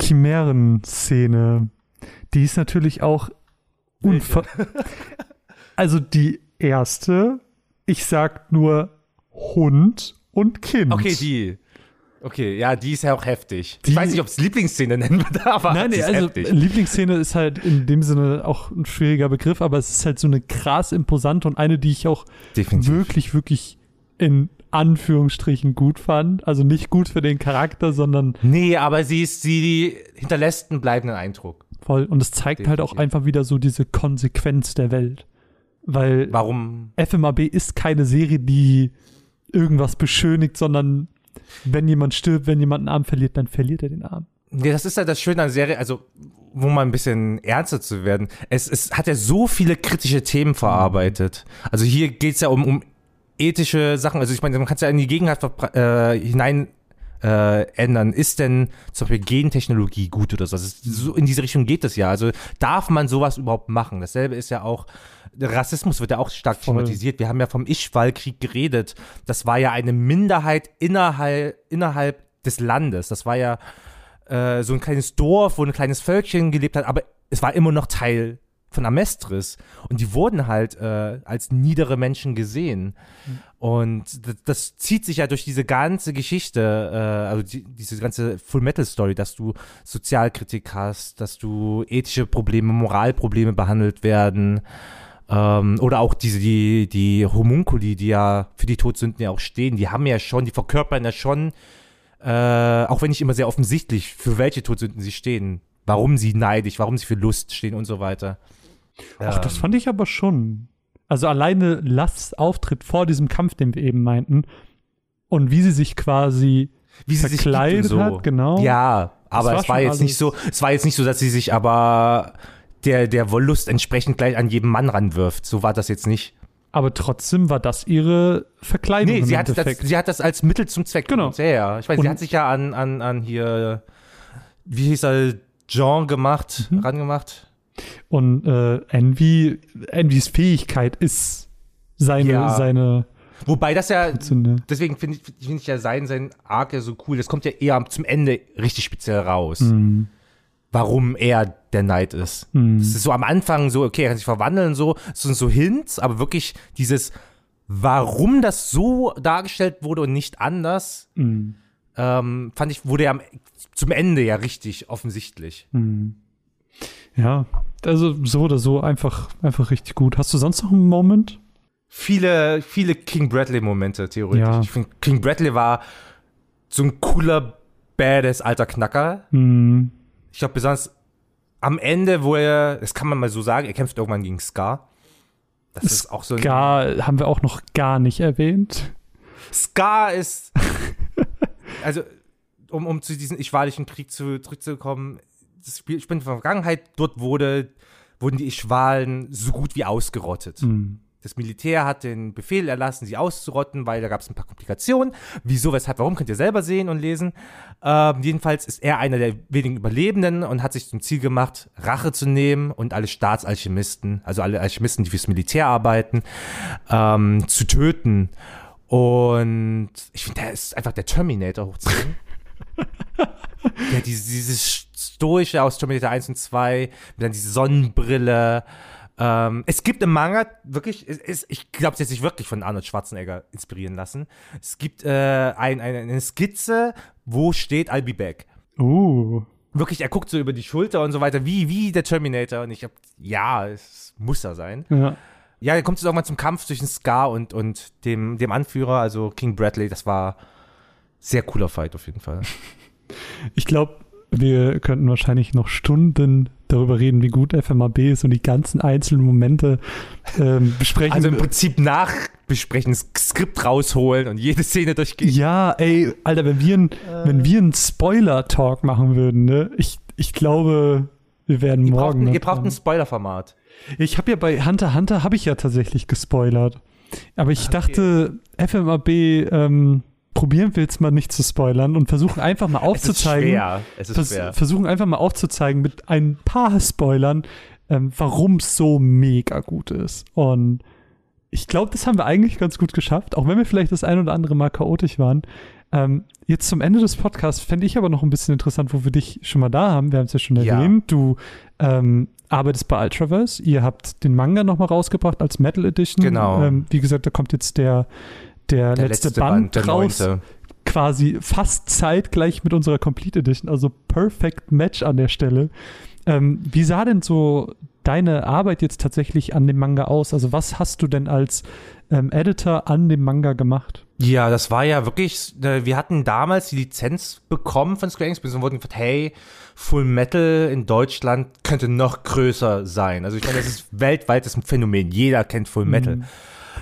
Chimären-Szene. Die ist natürlich auch unver... [LAUGHS] also die erste, ich sag nur Hund und Kind. Okay, die. Okay, ja, die ist ja auch heftig. Die- ich weiß nicht, ob es Lieblingsszene nennen würde, aber Nein, nee, ist also heftig. Lieblingsszene ist halt in dem Sinne auch ein schwieriger Begriff, aber es ist halt so eine krass imposante und eine, die ich auch Definitiv. wirklich, wirklich in Anführungsstrichen gut fand. Also nicht gut für den Charakter, sondern Nee, aber sie ist, sie hinterlässt einen bleibenden Eindruck. voll. Und es zeigt halt auch Definitiv. einfach wieder so diese Konsequenz der Welt. Weil Warum? FMAB ist keine Serie, die irgendwas beschönigt, sondern wenn jemand stirbt, wenn jemand einen Arm verliert, dann verliert er den Arm. Nee, das ist ja das Schöne an der Serie, also, wo mal ein bisschen ernster zu werden. Es, es hat ja so viele kritische Themen verarbeitet. Also hier geht's ja um, um ethische Sachen. Also ich meine, man kann es ja in die Gegenwart äh, hinein äh, ändern. Ist denn zum Beispiel Gentechnologie gut oder so? Also es- so in diese Richtung geht es ja. Also darf man sowas überhaupt machen? Dasselbe ist ja auch, Rassismus wird ja auch stark thematisiert. Wir haben ja vom Ischwal-Krieg geredet. Das war ja eine Minderheit innerhalb, innerhalb des Landes. Das war ja äh, so ein kleines Dorf, wo ein kleines Völkchen gelebt hat, aber es war immer noch Teil von Amestris. Und die wurden halt äh, als niedere Menschen gesehen. Und das, das zieht sich ja durch diese ganze Geschichte, äh, also die, diese ganze Full Metal Story, dass du Sozialkritik hast, dass du ethische Probleme, Moralprobleme behandelt werden. Ähm, oder auch diese, die, die Homunkuli, die ja für die Todsünden ja auch stehen, die haben ja schon, die verkörpern ja schon, äh, auch wenn nicht immer sehr offensichtlich, für welche Todsünden sie stehen, warum sie neidisch, warum sie für Lust stehen und so weiter. Ach, das Ähm, fand ich aber schon. Also alleine Lass Auftritt vor diesem Kampf, den wir eben meinten, und wie sie sich quasi wie sie sich verkleidet und so. hat, genau. Ja, aber war es war jetzt nicht so, es war jetzt nicht so, dass sie sich aber der, der Wollust entsprechend gleich an jeden Mann ranwirft. So war das jetzt nicht. Aber trotzdem war das ihre Verkleidung Nee, sie hat, das, sie hat das als Mittel zum Zweck Genau. Ja, ja. Ich weiß, Und- sie hat sich ja an, an, an hier, wie hieß er, Jean gemacht, Mhm. rangemacht. Und äh, Envy, Envys Fähigkeit ist seine, Ja. seine Wobei das ja, deswegen finde ich, find ich ja sein, sein Arc ja so cool. Das kommt ja eher zum Ende richtig speziell raus. Mhm. Warum er der Knight ist. Mhm. Das ist so am Anfang so, okay, er kann sich verwandeln, so, das sind so Hints, aber wirklich dieses, warum das so dargestellt wurde und nicht anders, Mhm. ähm, fand ich, wurde ja am, zum Ende ja richtig offensichtlich. Mhm. Ja, also so oder so einfach, einfach richtig gut. Hast du sonst noch einen Moment? Viele, viele King Bradley-Momente, theoretisch. Ja. Ich finde, King Bradley war so ein cooler, badass alter Knacker. Mhm. Ich glaube, besonders am Ende, wo er, das kann man mal so sagen, er kämpft irgendwann gegen Scar. Das ist auch so ein. Gar, haben wir auch noch gar nicht erwähnt. Scar ist. [LAUGHS] also, um, um zu diesem Ischwalischen Krieg zu, zurückzukommen, das Spiel spielt in der Vergangenheit, dort wurde, wurden die Ischwalen so gut wie ausgerottet. Mhm. Das Militär hat den Befehl erlassen, sie auszurotten, weil da gab es ein paar Komplikationen. Wieso, weshalb, warum, könnt ihr selber sehen und lesen. Ähm, jedenfalls ist er einer der wenigen Überlebenden und hat sich zum Ziel gemacht, Rache zu nehmen und alle Staatsalchemisten, also alle Alchemisten, die fürs Militär arbeiten, ähm, zu töten. Und ich finde, der ist einfach der Terminator hochzunehmen. ja, [LAUGHS] dieses, dieses Stoische aus Terminator 1 und 2, dann diese Sonnenbrille. Ähm, es gibt im Manga wirklich, es, es, ich glaube, es hat sich wirklich von Arnold Schwarzenegger inspirieren lassen. Es gibt äh, ein, ein, eine Skizze, wo steht I'll be back. Uh. Wirklich, er guckt so über die Schulter und so weiter, wie, wie der Terminator. Und ich hab, ja, es muss er sein. Ja. Ja, dann kommt es irgendwann zum Kampf zwischen Scar und, und dem, dem Anführer, also King Bradley. Das war sehr cooler Fight auf jeden Fall. [LAUGHS] Ich glaube, wir könnten wahrscheinlich noch Stunden darüber reden, wie gut FMAB ist und die ganzen einzelnen Momente ähm, [LAUGHS] besprechen. Also im Prinzip nachbesprechen, das Skript rausholen und jede Szene durchgehen. Ja, ey, Alter, wenn wir, ein, äh. wenn wir einen Spoiler-Talk machen würden, ne, ich, ich glaube, wir werden ihr morgen. Braucht, ihr braucht ein Spoiler-Format. Ich habe ja bei Hunter Hunter habe ich ja tatsächlich gespoilert. Aber ich okay. dachte, FMAB ähm, probieren wir jetzt mal nicht zu spoilern und versuchen einfach mal aufzuzeigen. Es ist schwer. Es ist vers schwer. Versuchen einfach mal aufzuzeigen mit ein paar Spoilern, ähm, warum es so mega gut ist. Und ich glaube, das haben wir eigentlich ganz gut geschafft, auch wenn wir vielleicht das ein oder andere Mal chaotisch waren. Ähm, jetzt zum Ende des Podcasts fände ich aber noch ein bisschen interessant, wo wir dich schon mal da haben. Wir haben es ja schon erwähnt. Ja. Du ähm, arbeitest bei Ultraverse. Ihr habt den Manga nochmal rausgebracht als Metal Edition. Genau. Ähm, wie gesagt, da kommt jetzt der der, der letzte, letzte, Band, Band raus. Neunte. Quasi fast zeitgleich mit unserer Complete Edition, also Perfect Match an der Stelle. Ähm, wie sah denn so deine Arbeit jetzt tatsächlich an dem Manga aus? Also was hast du denn als ähm, Editor an dem Manga gemacht? Ja, das war ja wirklich, äh, wir hatten damals die Lizenz bekommen von Square Enix, und wurden gesagt, hey, Full Metal in Deutschland könnte noch größer sein. Also ich meine, das ist weltweites Phänomen. Jeder kennt Full Metal. Mhm.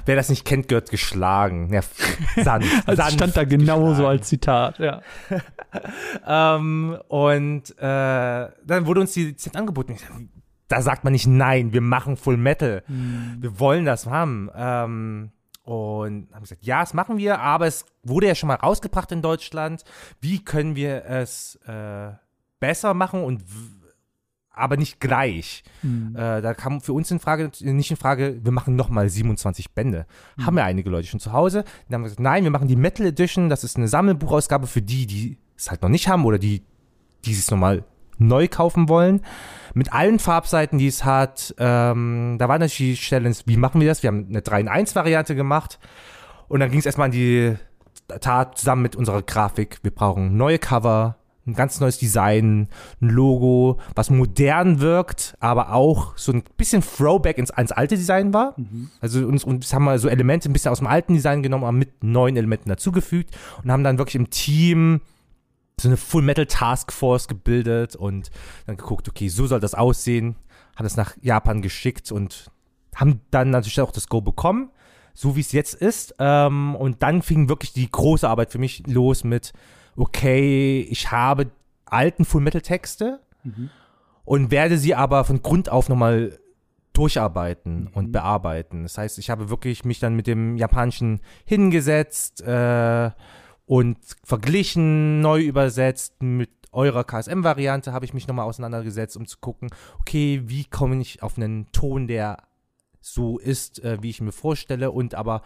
Wer das nicht kennt, gehört geschlagen. Ja, [LAUGHS] sanft. also sanft stand da genauso als Zitat, ja. [LAUGHS] ähm, und äh, dann wurde uns die Lizenz angeboten. Da sagt man nicht nein, wir machen Full Metal. Mhm. Wir wollen das haben. Ähm, und haben gesagt, ja, das machen wir, aber es wurde ja schon mal rausgebracht in Deutschland. Wie können wir es äh, besser machen und aber nicht gleich. Mhm. Äh, da kam für uns in Frage, nicht in Frage, wir machen nochmal 27 Bände. Mhm. Haben ja einige Leute schon zu Hause. Dann haben wir gesagt, nein, wir machen die Metal Edition, das ist eine Sammelbuchausgabe für die, die es halt noch nicht haben oder die, es nochmal neu kaufen wollen. Mit allen Farbseiten, die es hat. Ähm, da war natürlich die Stelle, wie machen wir das? Wir haben eine 3 in 1 Variante gemacht. Und dann ging es erstmal an die Tat zusammen mit unserer Grafik. Wir brauchen neue Cover, ein ganz neues Design, ein Logo, was modern wirkt, aber auch so ein bisschen Throwback ins, ins alte Design war. Mhm. Also uns, uns haben wir so Elemente ein bisschen aus dem alten Design genommen, aber mit neuen Elementen dazugefügt und haben dann wirklich im Team so eine Full Metal Task Force gebildet und dann geguckt, okay, so soll das aussehen, haben das nach Japan geschickt und haben dann natürlich auch das Go bekommen, so wie es jetzt ist. Ähm, und dann fing wirklich die große Arbeit für mich los mit okay, ich habe alten Full-Metal-Texte mhm. und werde sie aber von Grund auf nochmal durcharbeiten mhm. und bearbeiten. Das heißt, ich habe wirklich mich dann mit dem Japanischen hingesetzt äh, und verglichen, neu übersetzt mit eurer KSM-Variante habe ich mich nochmal auseinandergesetzt, um zu gucken, okay, wie komme ich auf einen Ton, der so ist, äh, wie ich mir vorstelle und aber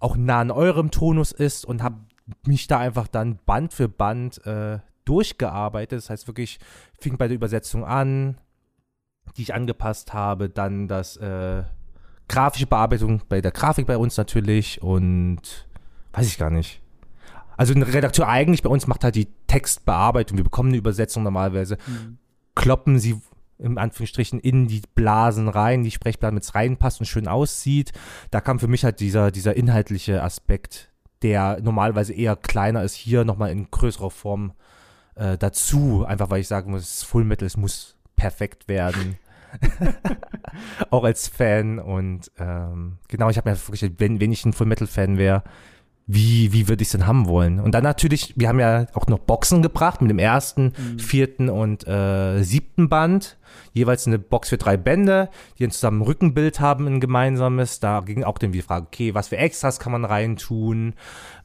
auch nah an eurem Tonus ist und habe mich da einfach dann Band für Band äh, durchgearbeitet. Das heißt wirklich, fing bei der Übersetzung an, die ich angepasst habe, dann das äh, grafische Bearbeitung bei der Grafik bei uns natürlich und weiß ich gar nicht. Also ein Redakteur eigentlich bei uns macht halt die Textbearbeitung. Wir bekommen eine Übersetzung normalerweise, mhm. kloppen sie im Anführungsstrichen in die Blasen rein, die Sprechblasen mit reinpasst und schön aussieht. Da kam für mich halt dieser, dieser inhaltliche Aspekt der normalerweise eher kleiner ist, hier nochmal in größerer Form äh, dazu. Einfach weil ich sagen muss, Full Metal, es muss perfekt werden. [LAUGHS] auch als Fan und ähm, genau, ich habe mir wirklich, wenn, wenn ich ein Full Metal Fan wäre, wie, wie würde ich es denn haben wollen? Und dann natürlich, wir haben ja auch noch Boxen gebracht mit dem ersten, mhm. vierten und äh, siebten Band. Jeweils eine Box für drei Bände, die ein zusammen Rückenbild haben, ein gemeinsames. Da ging auch dann die Frage, okay, was für Extras kann man reintun?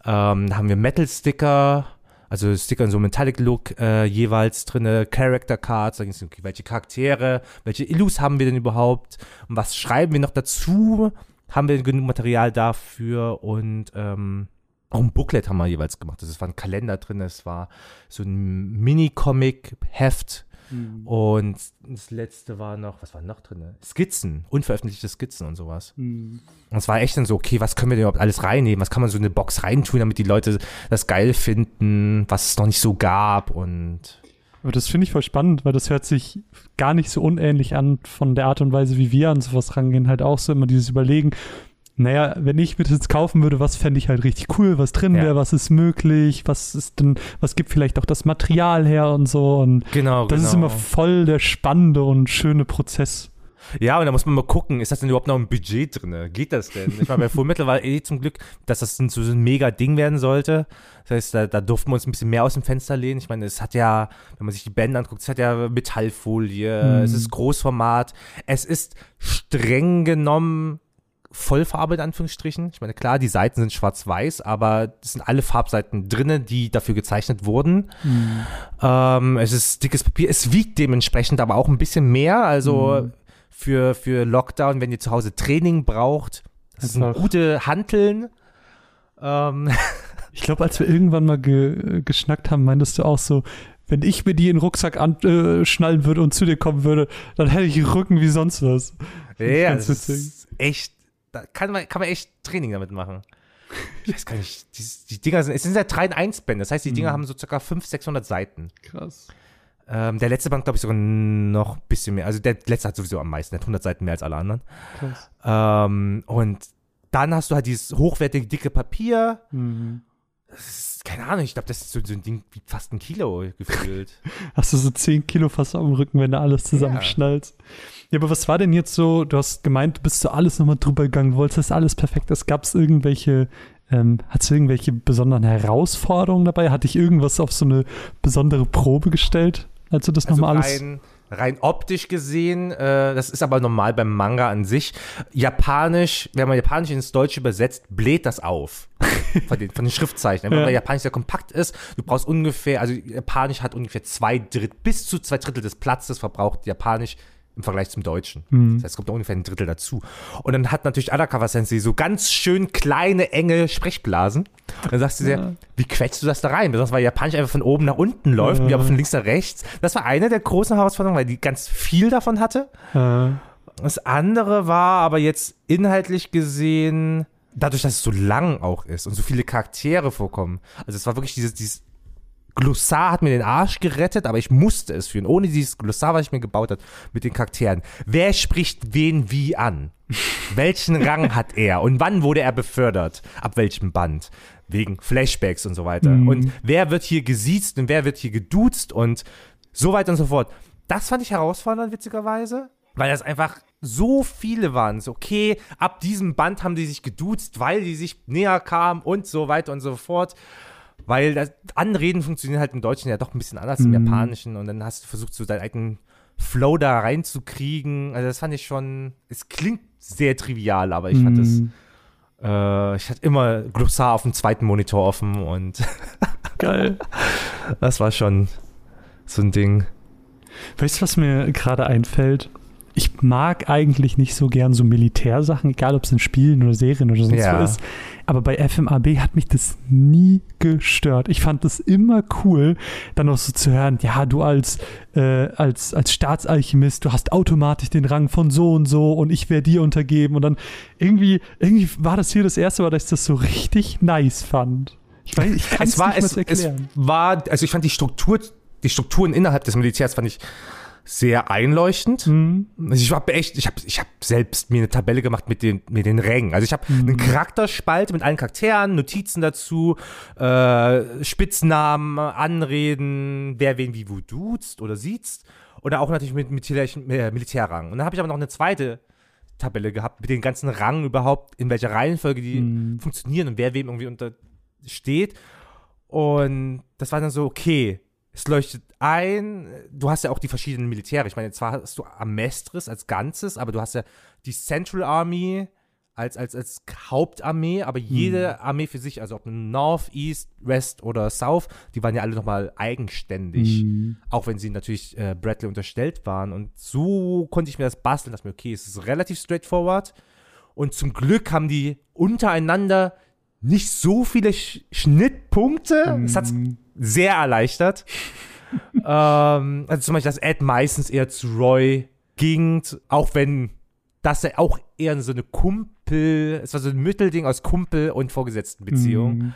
Ähm, da haben wir Metal-Sticker, also Sticker in so Metallic-Look äh, jeweils drinne, Character Cards, da ging es okay, welche Charaktere, welche Illus haben wir denn überhaupt und was schreiben wir noch dazu? Haben wir genug Material dafür und ähm, auch ein Booklet haben wir jeweils gemacht. Das war ein Kalender drin, es war so ein Mini-Comic-Heft. Mhm. Und das letzte war noch, was war noch drin? Skizzen, unveröffentlichte Skizzen und sowas. Mhm. Und es war echt dann so, okay, was können wir denn überhaupt alles reinnehmen? Was kann man so in eine Box reintun, damit die Leute das geil finden, was es noch nicht so gab und aber das finde ich voll spannend, weil das hört sich gar nicht so unähnlich an von der Art und Weise, wie wir an sowas rangehen. Halt auch so immer dieses Überlegen, naja, wenn ich mir das jetzt kaufen würde, was fände ich halt richtig cool, was drin wäre, ja. was ist möglich, was ist denn, was gibt vielleicht auch das Material her und so. Und genau, das genau. ist immer voll der spannende und schöne Prozess. Ja, und da muss man mal gucken, ist das denn überhaupt noch ein Budget drin? Geht das denn? Ich meine, bei Fullmetal war eh zum Glück, dass das so ein mega Ding werden sollte. Das heißt, da, da durften wir uns ein bisschen mehr aus dem Fenster lehnen. Ich meine, es hat ja, wenn man sich die Bände anguckt, es hat ja Metallfolie, mhm. es ist Großformat, es ist streng genommen Vollfarbe in Anführungsstrichen. Ich meine, klar, die Seiten sind schwarz-weiß, aber es sind alle Farbseiten drinnen, die dafür gezeichnet wurden. Mhm. Ähm, es ist dickes Papier, es wiegt dementsprechend aber auch ein bisschen mehr. Also mhm für, für Lockdown, wenn ihr zu Hause Training braucht. Das sind gute Hanteln. Ähm. [LAUGHS] Ich glaube, als wir irgendwann mal ge geschnackt haben, meintest du auch so, wenn ich mir die in den Rucksack anschnallen äh, würde und zu dir kommen würde, dann hätte ich Rücken wie sonst was. Ja, das ist echt, da kann man, kann man echt Training damit machen. Ich weiß gar nicht, die, die Dinger sind, es sind ja 3 in 1 Bände, das heißt, die Dinger mhm. haben so circa 500, 600 Seiten. Krass. Ähm, der letzte Band, glaube ich, sogar noch ein bisschen mehr. Also der letzte hat sowieso am meisten, der hat 100 Seiten mehr als alle anderen. Ähm, und dann hast du halt dieses hochwertige, dicke Papier. Mhm. Das ist, keine Ahnung, ich glaube, das ist so, so, ein Ding wie fast ein Kilo gefühlt. [LAUGHS] hast du so 10 Kilo fast am Rücken, wenn du alles zusammenschnallst. Ja. ja, aber was war denn jetzt so, du hast gemeint, du bist so alles nochmal drüber gegangen, wolltest das alles perfekt. Es gab es irgendwelche ähm, Hat es irgendwelche besonderen Herausforderungen dabei? Hat dich irgendwas auf so eine besondere Probe gestellt? Als du das also nochmal alles. Rein, rein optisch gesehen, äh, das ist aber normal beim Manga an sich. Japanisch, wenn man Japanisch ins Deutsche übersetzt, bläht das auf. [LAUGHS] von, den, von den Schriftzeichen. Ja. Weil Japanisch sehr kompakt ist, du brauchst ungefähr, also Japanisch hat ungefähr zwei Drittel, bis zu zwei Drittel des Platzes verbraucht Japanisch im Vergleich zum Deutschen. Mhm. Das heißt, es kommt ungefähr ein Drittel dazu. Und dann hat natürlich Adakawa Sensei so ganz schön kleine, enge Sprechblasen. Und dann sagst du dir, ja. wie quetschst du das da rein? Besonders weil Japanisch einfach von oben nach unten läuft, ja. aber von links nach rechts. Das war eine der großen Herausforderungen, weil die ganz viel davon hatte. Ja. Das andere war aber jetzt inhaltlich gesehen, dadurch, dass es so lang auch ist und so viele Charaktere vorkommen. Also es war wirklich dieses, dieses Glossar hat mir den Arsch gerettet, aber ich musste es führen. Ohne dieses Glossar, was ich mir gebaut habe, mit den Charakteren. Wer spricht wen wie an? [LAUGHS] Welchen Rang hat er? Und wann wurde er befördert? Ab welchem Band? Wegen Flashbacks und so weiter. Mhm. Und wer wird hier gesiezt und wer wird hier geduzt und so weiter und so fort. Das fand ich herausfordernd, witzigerweise, weil das einfach so viele waren. So, okay, ab diesem Band haben die sich geduzt, weil die sich näher kamen und so weiter und so fort. Weil das Anreden funktioniert halt im Deutschen ja doch ein bisschen anders mhm. im Japanischen und dann hast du versucht, so deinen eigenen Flow da reinzukriegen. Also das fand ich schon, es klingt sehr trivial, aber ich mhm. fand es, äh, ich hatte immer Glossar auf dem zweiten Monitor offen und [LAUGHS] geil. das war schon so ein Ding. Weißt du, was mir gerade einfällt? Ich mag eigentlich nicht so gern so Militärsachen, egal ob es in Spielen oder Serien oder sonst ja. was ist. Aber bei FMAB hat mich das nie gestört. Ich fand das immer cool, dann auch so zu hören, ja, du als, äh, als, als Staatsalchemist, du hast automatisch den Rang von so und so und ich werde dir untergeben. Und dann irgendwie, irgendwie war das hier das erste Mal, dass ich das so richtig nice fand. Ich weiß, ich kann es nicht es, erklären. Es war, also ich fand die Struktur, die Strukturen innerhalb des Militärs fand ich sehr einleuchtend. Mhm. Also ich habe echt, ich habe ich hab selbst mir eine Tabelle gemacht mit den, mit den Rängen. Also ich habe mhm. einen Charakterspalt mit allen Charakteren, Notizen dazu, äh, Spitznamen, Anreden, wer wen wie wo duzt oder sieht's. Oder auch natürlich mit, mit äh, Militärrang. Und dann habe ich aber noch eine zweite Tabelle gehabt mit den ganzen Rang überhaupt, in welcher Reihenfolge die mhm. funktionieren und wer wem irgendwie unter steht. Und das war dann so, okay, es leuchtet ein. Du hast ja auch die verschiedenen Militäre. Ich meine, zwar hast du Amestris als Ganzes, aber du hast ja die Central Army als, als, als Hauptarmee, aber jede hm. Armee für sich, also ob North, East, West oder South, die waren ja alle nochmal eigenständig. Hm. Auch wenn sie natürlich äh, Bradley unterstellt waren. Und so konnte ich mir das basteln, dass mir, okay, es ist relativ straightforward. Und zum Glück haben die untereinander nicht so viele Sch Schnittpunkte. Das hat sehr erleichtert. [LAUGHS] ähm, also zum Beispiel, dass Ed meistens eher zu Roy ging, auch wenn das ja auch eher so eine Kumpel, es war so ein Mittelding aus Kumpel und vorgesetzten Beziehung. Mm.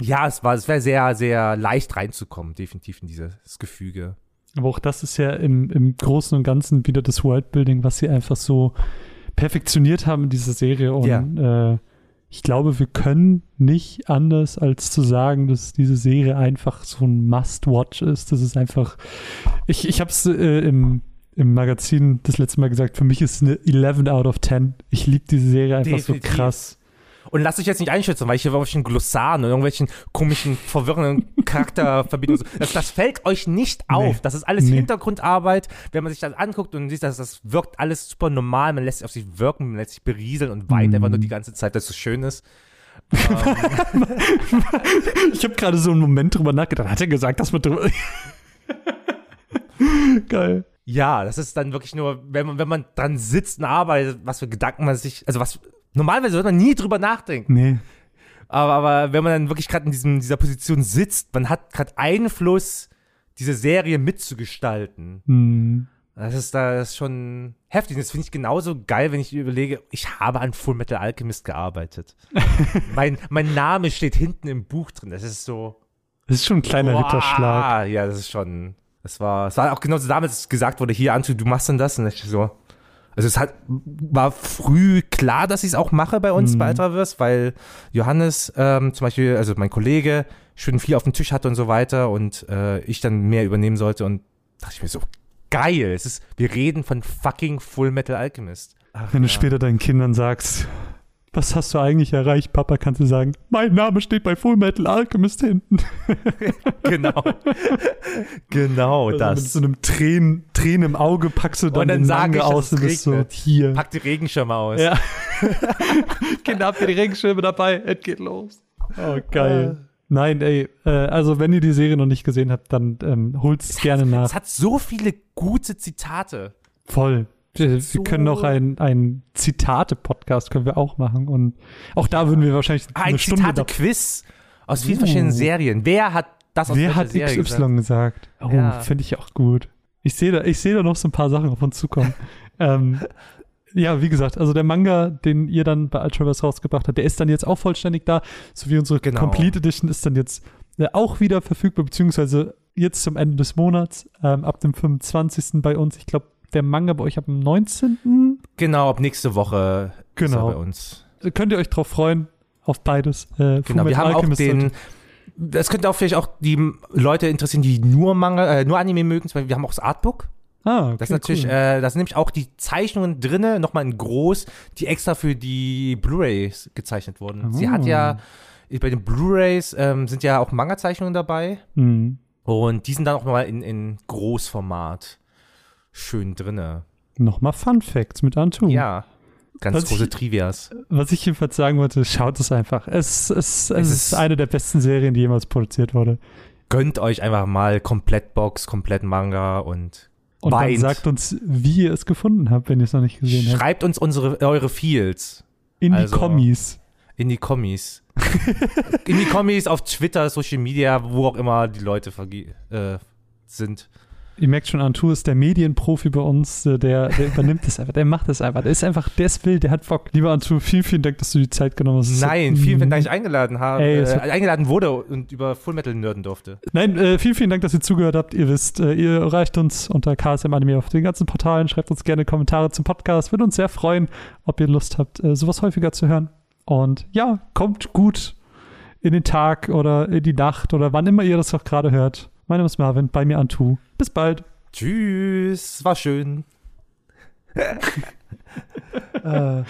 Ja, es war, es wäre sehr, sehr leicht reinzukommen, definitiv in dieses Gefüge. Aber auch das ist ja im, im Großen und Ganzen wieder das Worldbuilding, was sie einfach so perfektioniert haben in dieser Serie. Und ja. äh, ich glaube, wir können nicht anders als zu sagen, dass diese Serie einfach so ein Must-Watch ist. Das ist einfach, ich, ich habe es äh, im, im Magazin das letzte Mal gesagt, für mich ist es eine 11 out of 10. Ich liebe diese Serie einfach Definitiv. so krass. Und lass dich jetzt nicht einschätzen, weil ich hier irgendwelchen Glossaren und irgendwelchen komischen, verwirrenden Charakterverbindungen. [LAUGHS] Das, das fällt euch nicht auf. Nee. Das ist alles nee. Hintergrundarbeit. Wenn man sich das anguckt und sieht, dass das wirkt alles super normal, man lässt sich auf sich wirken, man lässt sich berieseln und weint mm. einfach nur die ganze Zeit, dass es so schön ist. [LAUGHS] Ich habe gerade so einen Moment drüber nachgedacht. Hat er gesagt, dass man drüber. [LAUGHS] Geil. Ja, das ist dann wirklich nur, wenn man, wenn man dran sitzt und arbeitet, was für Gedanken man sich, also was Normalerweise wird man nie drüber nachdenken. Nee. Aber, aber wenn man dann wirklich gerade in diesem, dieser Position sitzt, man hat gerade Einfluss, diese Serie mitzugestalten. Mhm. Das ist da ist schon heftig. Das finde ich genauso geil, wenn ich überlege, ich habe an Full Metal Alchemist gearbeitet. [LAUGHS] mein, mein Name steht hinten im Buch drin. Das ist so. Das ist schon ein kleiner boah, Ritterschlag. Ja, das ist schon. Das war, es war auch genauso damals gesagt wurde, hier, Antu, du machst dann das. Und ich so, also es hat, war früh klar, dass ich es auch mache bei uns mhm. bei Ultraverse, weil Johannes ähm, zum Beispiel, also mein Kollege, schon viel auf dem Tisch hatte und so weiter und äh, ich dann mehr übernehmen sollte und dachte ich mir so, geil, es ist, wir reden von fucking Full Metal Alchemist. Ach, Wenn ja. du später deinen Kindern sagst, was hast du eigentlich erreicht, Papa? Kannst du sagen, mein Name steht bei Full Metal Alchemist hinten. [LAUGHS] genau. genau also das. Mit so einem Tränen, Tränen im Auge packst du dann, und dann sag ich, aus und bist so hier. Pack die Regenschirme aus. Ja. [LAUGHS] Kinder, habt ihr die Regenschirme dabei? Es geht los. Oh, geil. Uh. Nein, ey, äh, also wenn ihr die Serie noch nicht gesehen habt, dann ähm, holt es gerne nach. Es hat so viele gute Zitate. Voll. Wir, so können noch ein, ein Zitate-Podcast können wir auch machen und auch da würden wir wahrscheinlich ah, ein Zitate-Quiz aus vielen uh. verschiedenen Serien. Wer hat das aus Wer hat Serie XY gesagt? gesagt? Oh, ja. finde ich auch gut. Ich sehe da, ich sehe da noch so ein paar Sachen auf uns zukommen. [LAUGHS] ähm, ja, wie gesagt, also der Manga, den ihr dann bei Ultraverse rausgebracht habt, der ist dann jetzt auch vollständig da, so wie unsere genau. Complete Edition ist dann jetzt äh, auch wieder verfügbar, beziehungsweise jetzt zum Ende des Monats, ähm, ab dem 25. bei uns. Ich glaube, der Manga bei euch ab dem 19. Genau, ab nächste Woche genau. bei uns. Könnt ihr euch drauf freuen, auf beides. Äh, genau, wir haben Alchemist auch den, das könnte auch vielleicht auch die Leute interessieren, die nur Manga, äh, nur Anime mögen. Wir haben auch das Artbook. Ah, okay, das ist natürlich, cool. äh, da sind nämlich auch die Zeichnungen drinne, nochmal in groß, die extra für die Blu-rays gezeichnet wurden. Oh. Sie hat ja bei den Blu-rays ähm, sind ja auch Manga-Zeichnungen dabei. Mhm. Und die sind dann auch mal in, in Großformat schön drinne. Nochmal Fun Facts mit Antu. Ja, ganz was große ich, Trivias. Was ich jedenfalls sagen wollte, schaut es einfach. Es, es, es, es ist eine der besten Serien, die jemals produziert wurde. Gönnt euch einfach mal Komplettbox, komplett Manga und und weint. dann sagt uns, wie ihr es gefunden habt, wenn ihr es noch nicht gesehen habt. Schreibt uns unsere, eure Fields. In also, die Kommis. In die Kommis. [LAUGHS] in die Kommis auf Twitter, Social Media, wo auch immer die Leute äh, sind ihr merkt schon, Antu ist der Medienprofi bei uns, äh, der, der übernimmt das einfach, der macht das einfach. Der ist einfach, der ist wild, der hat Bock. Lieber Antu, vielen, vielen Dank, dass du die Zeit genommen hast. Nein, vielen, vielen Dank, dass ich eingeladen habe, ey, äh, eingeladen wurde und über Fullmetal nörden durfte. Nein, äh, vielen, vielen Dank, dass ihr zugehört habt. Ihr wisst, äh, ihr erreicht uns unter KSM Anime auf den ganzen Portalen. Schreibt uns gerne Kommentare zum Podcast. Würde uns sehr freuen, ob ihr Lust habt, äh, sowas häufiger zu hören. Und ja, kommt gut in den Tag oder in die Nacht oder wann immer ihr das auch gerade hört. Mein Name ist Marvin, bei mir Antu. Bis bald. Tschüss, war schön. [LAUGHS] [LAUGHS] äh.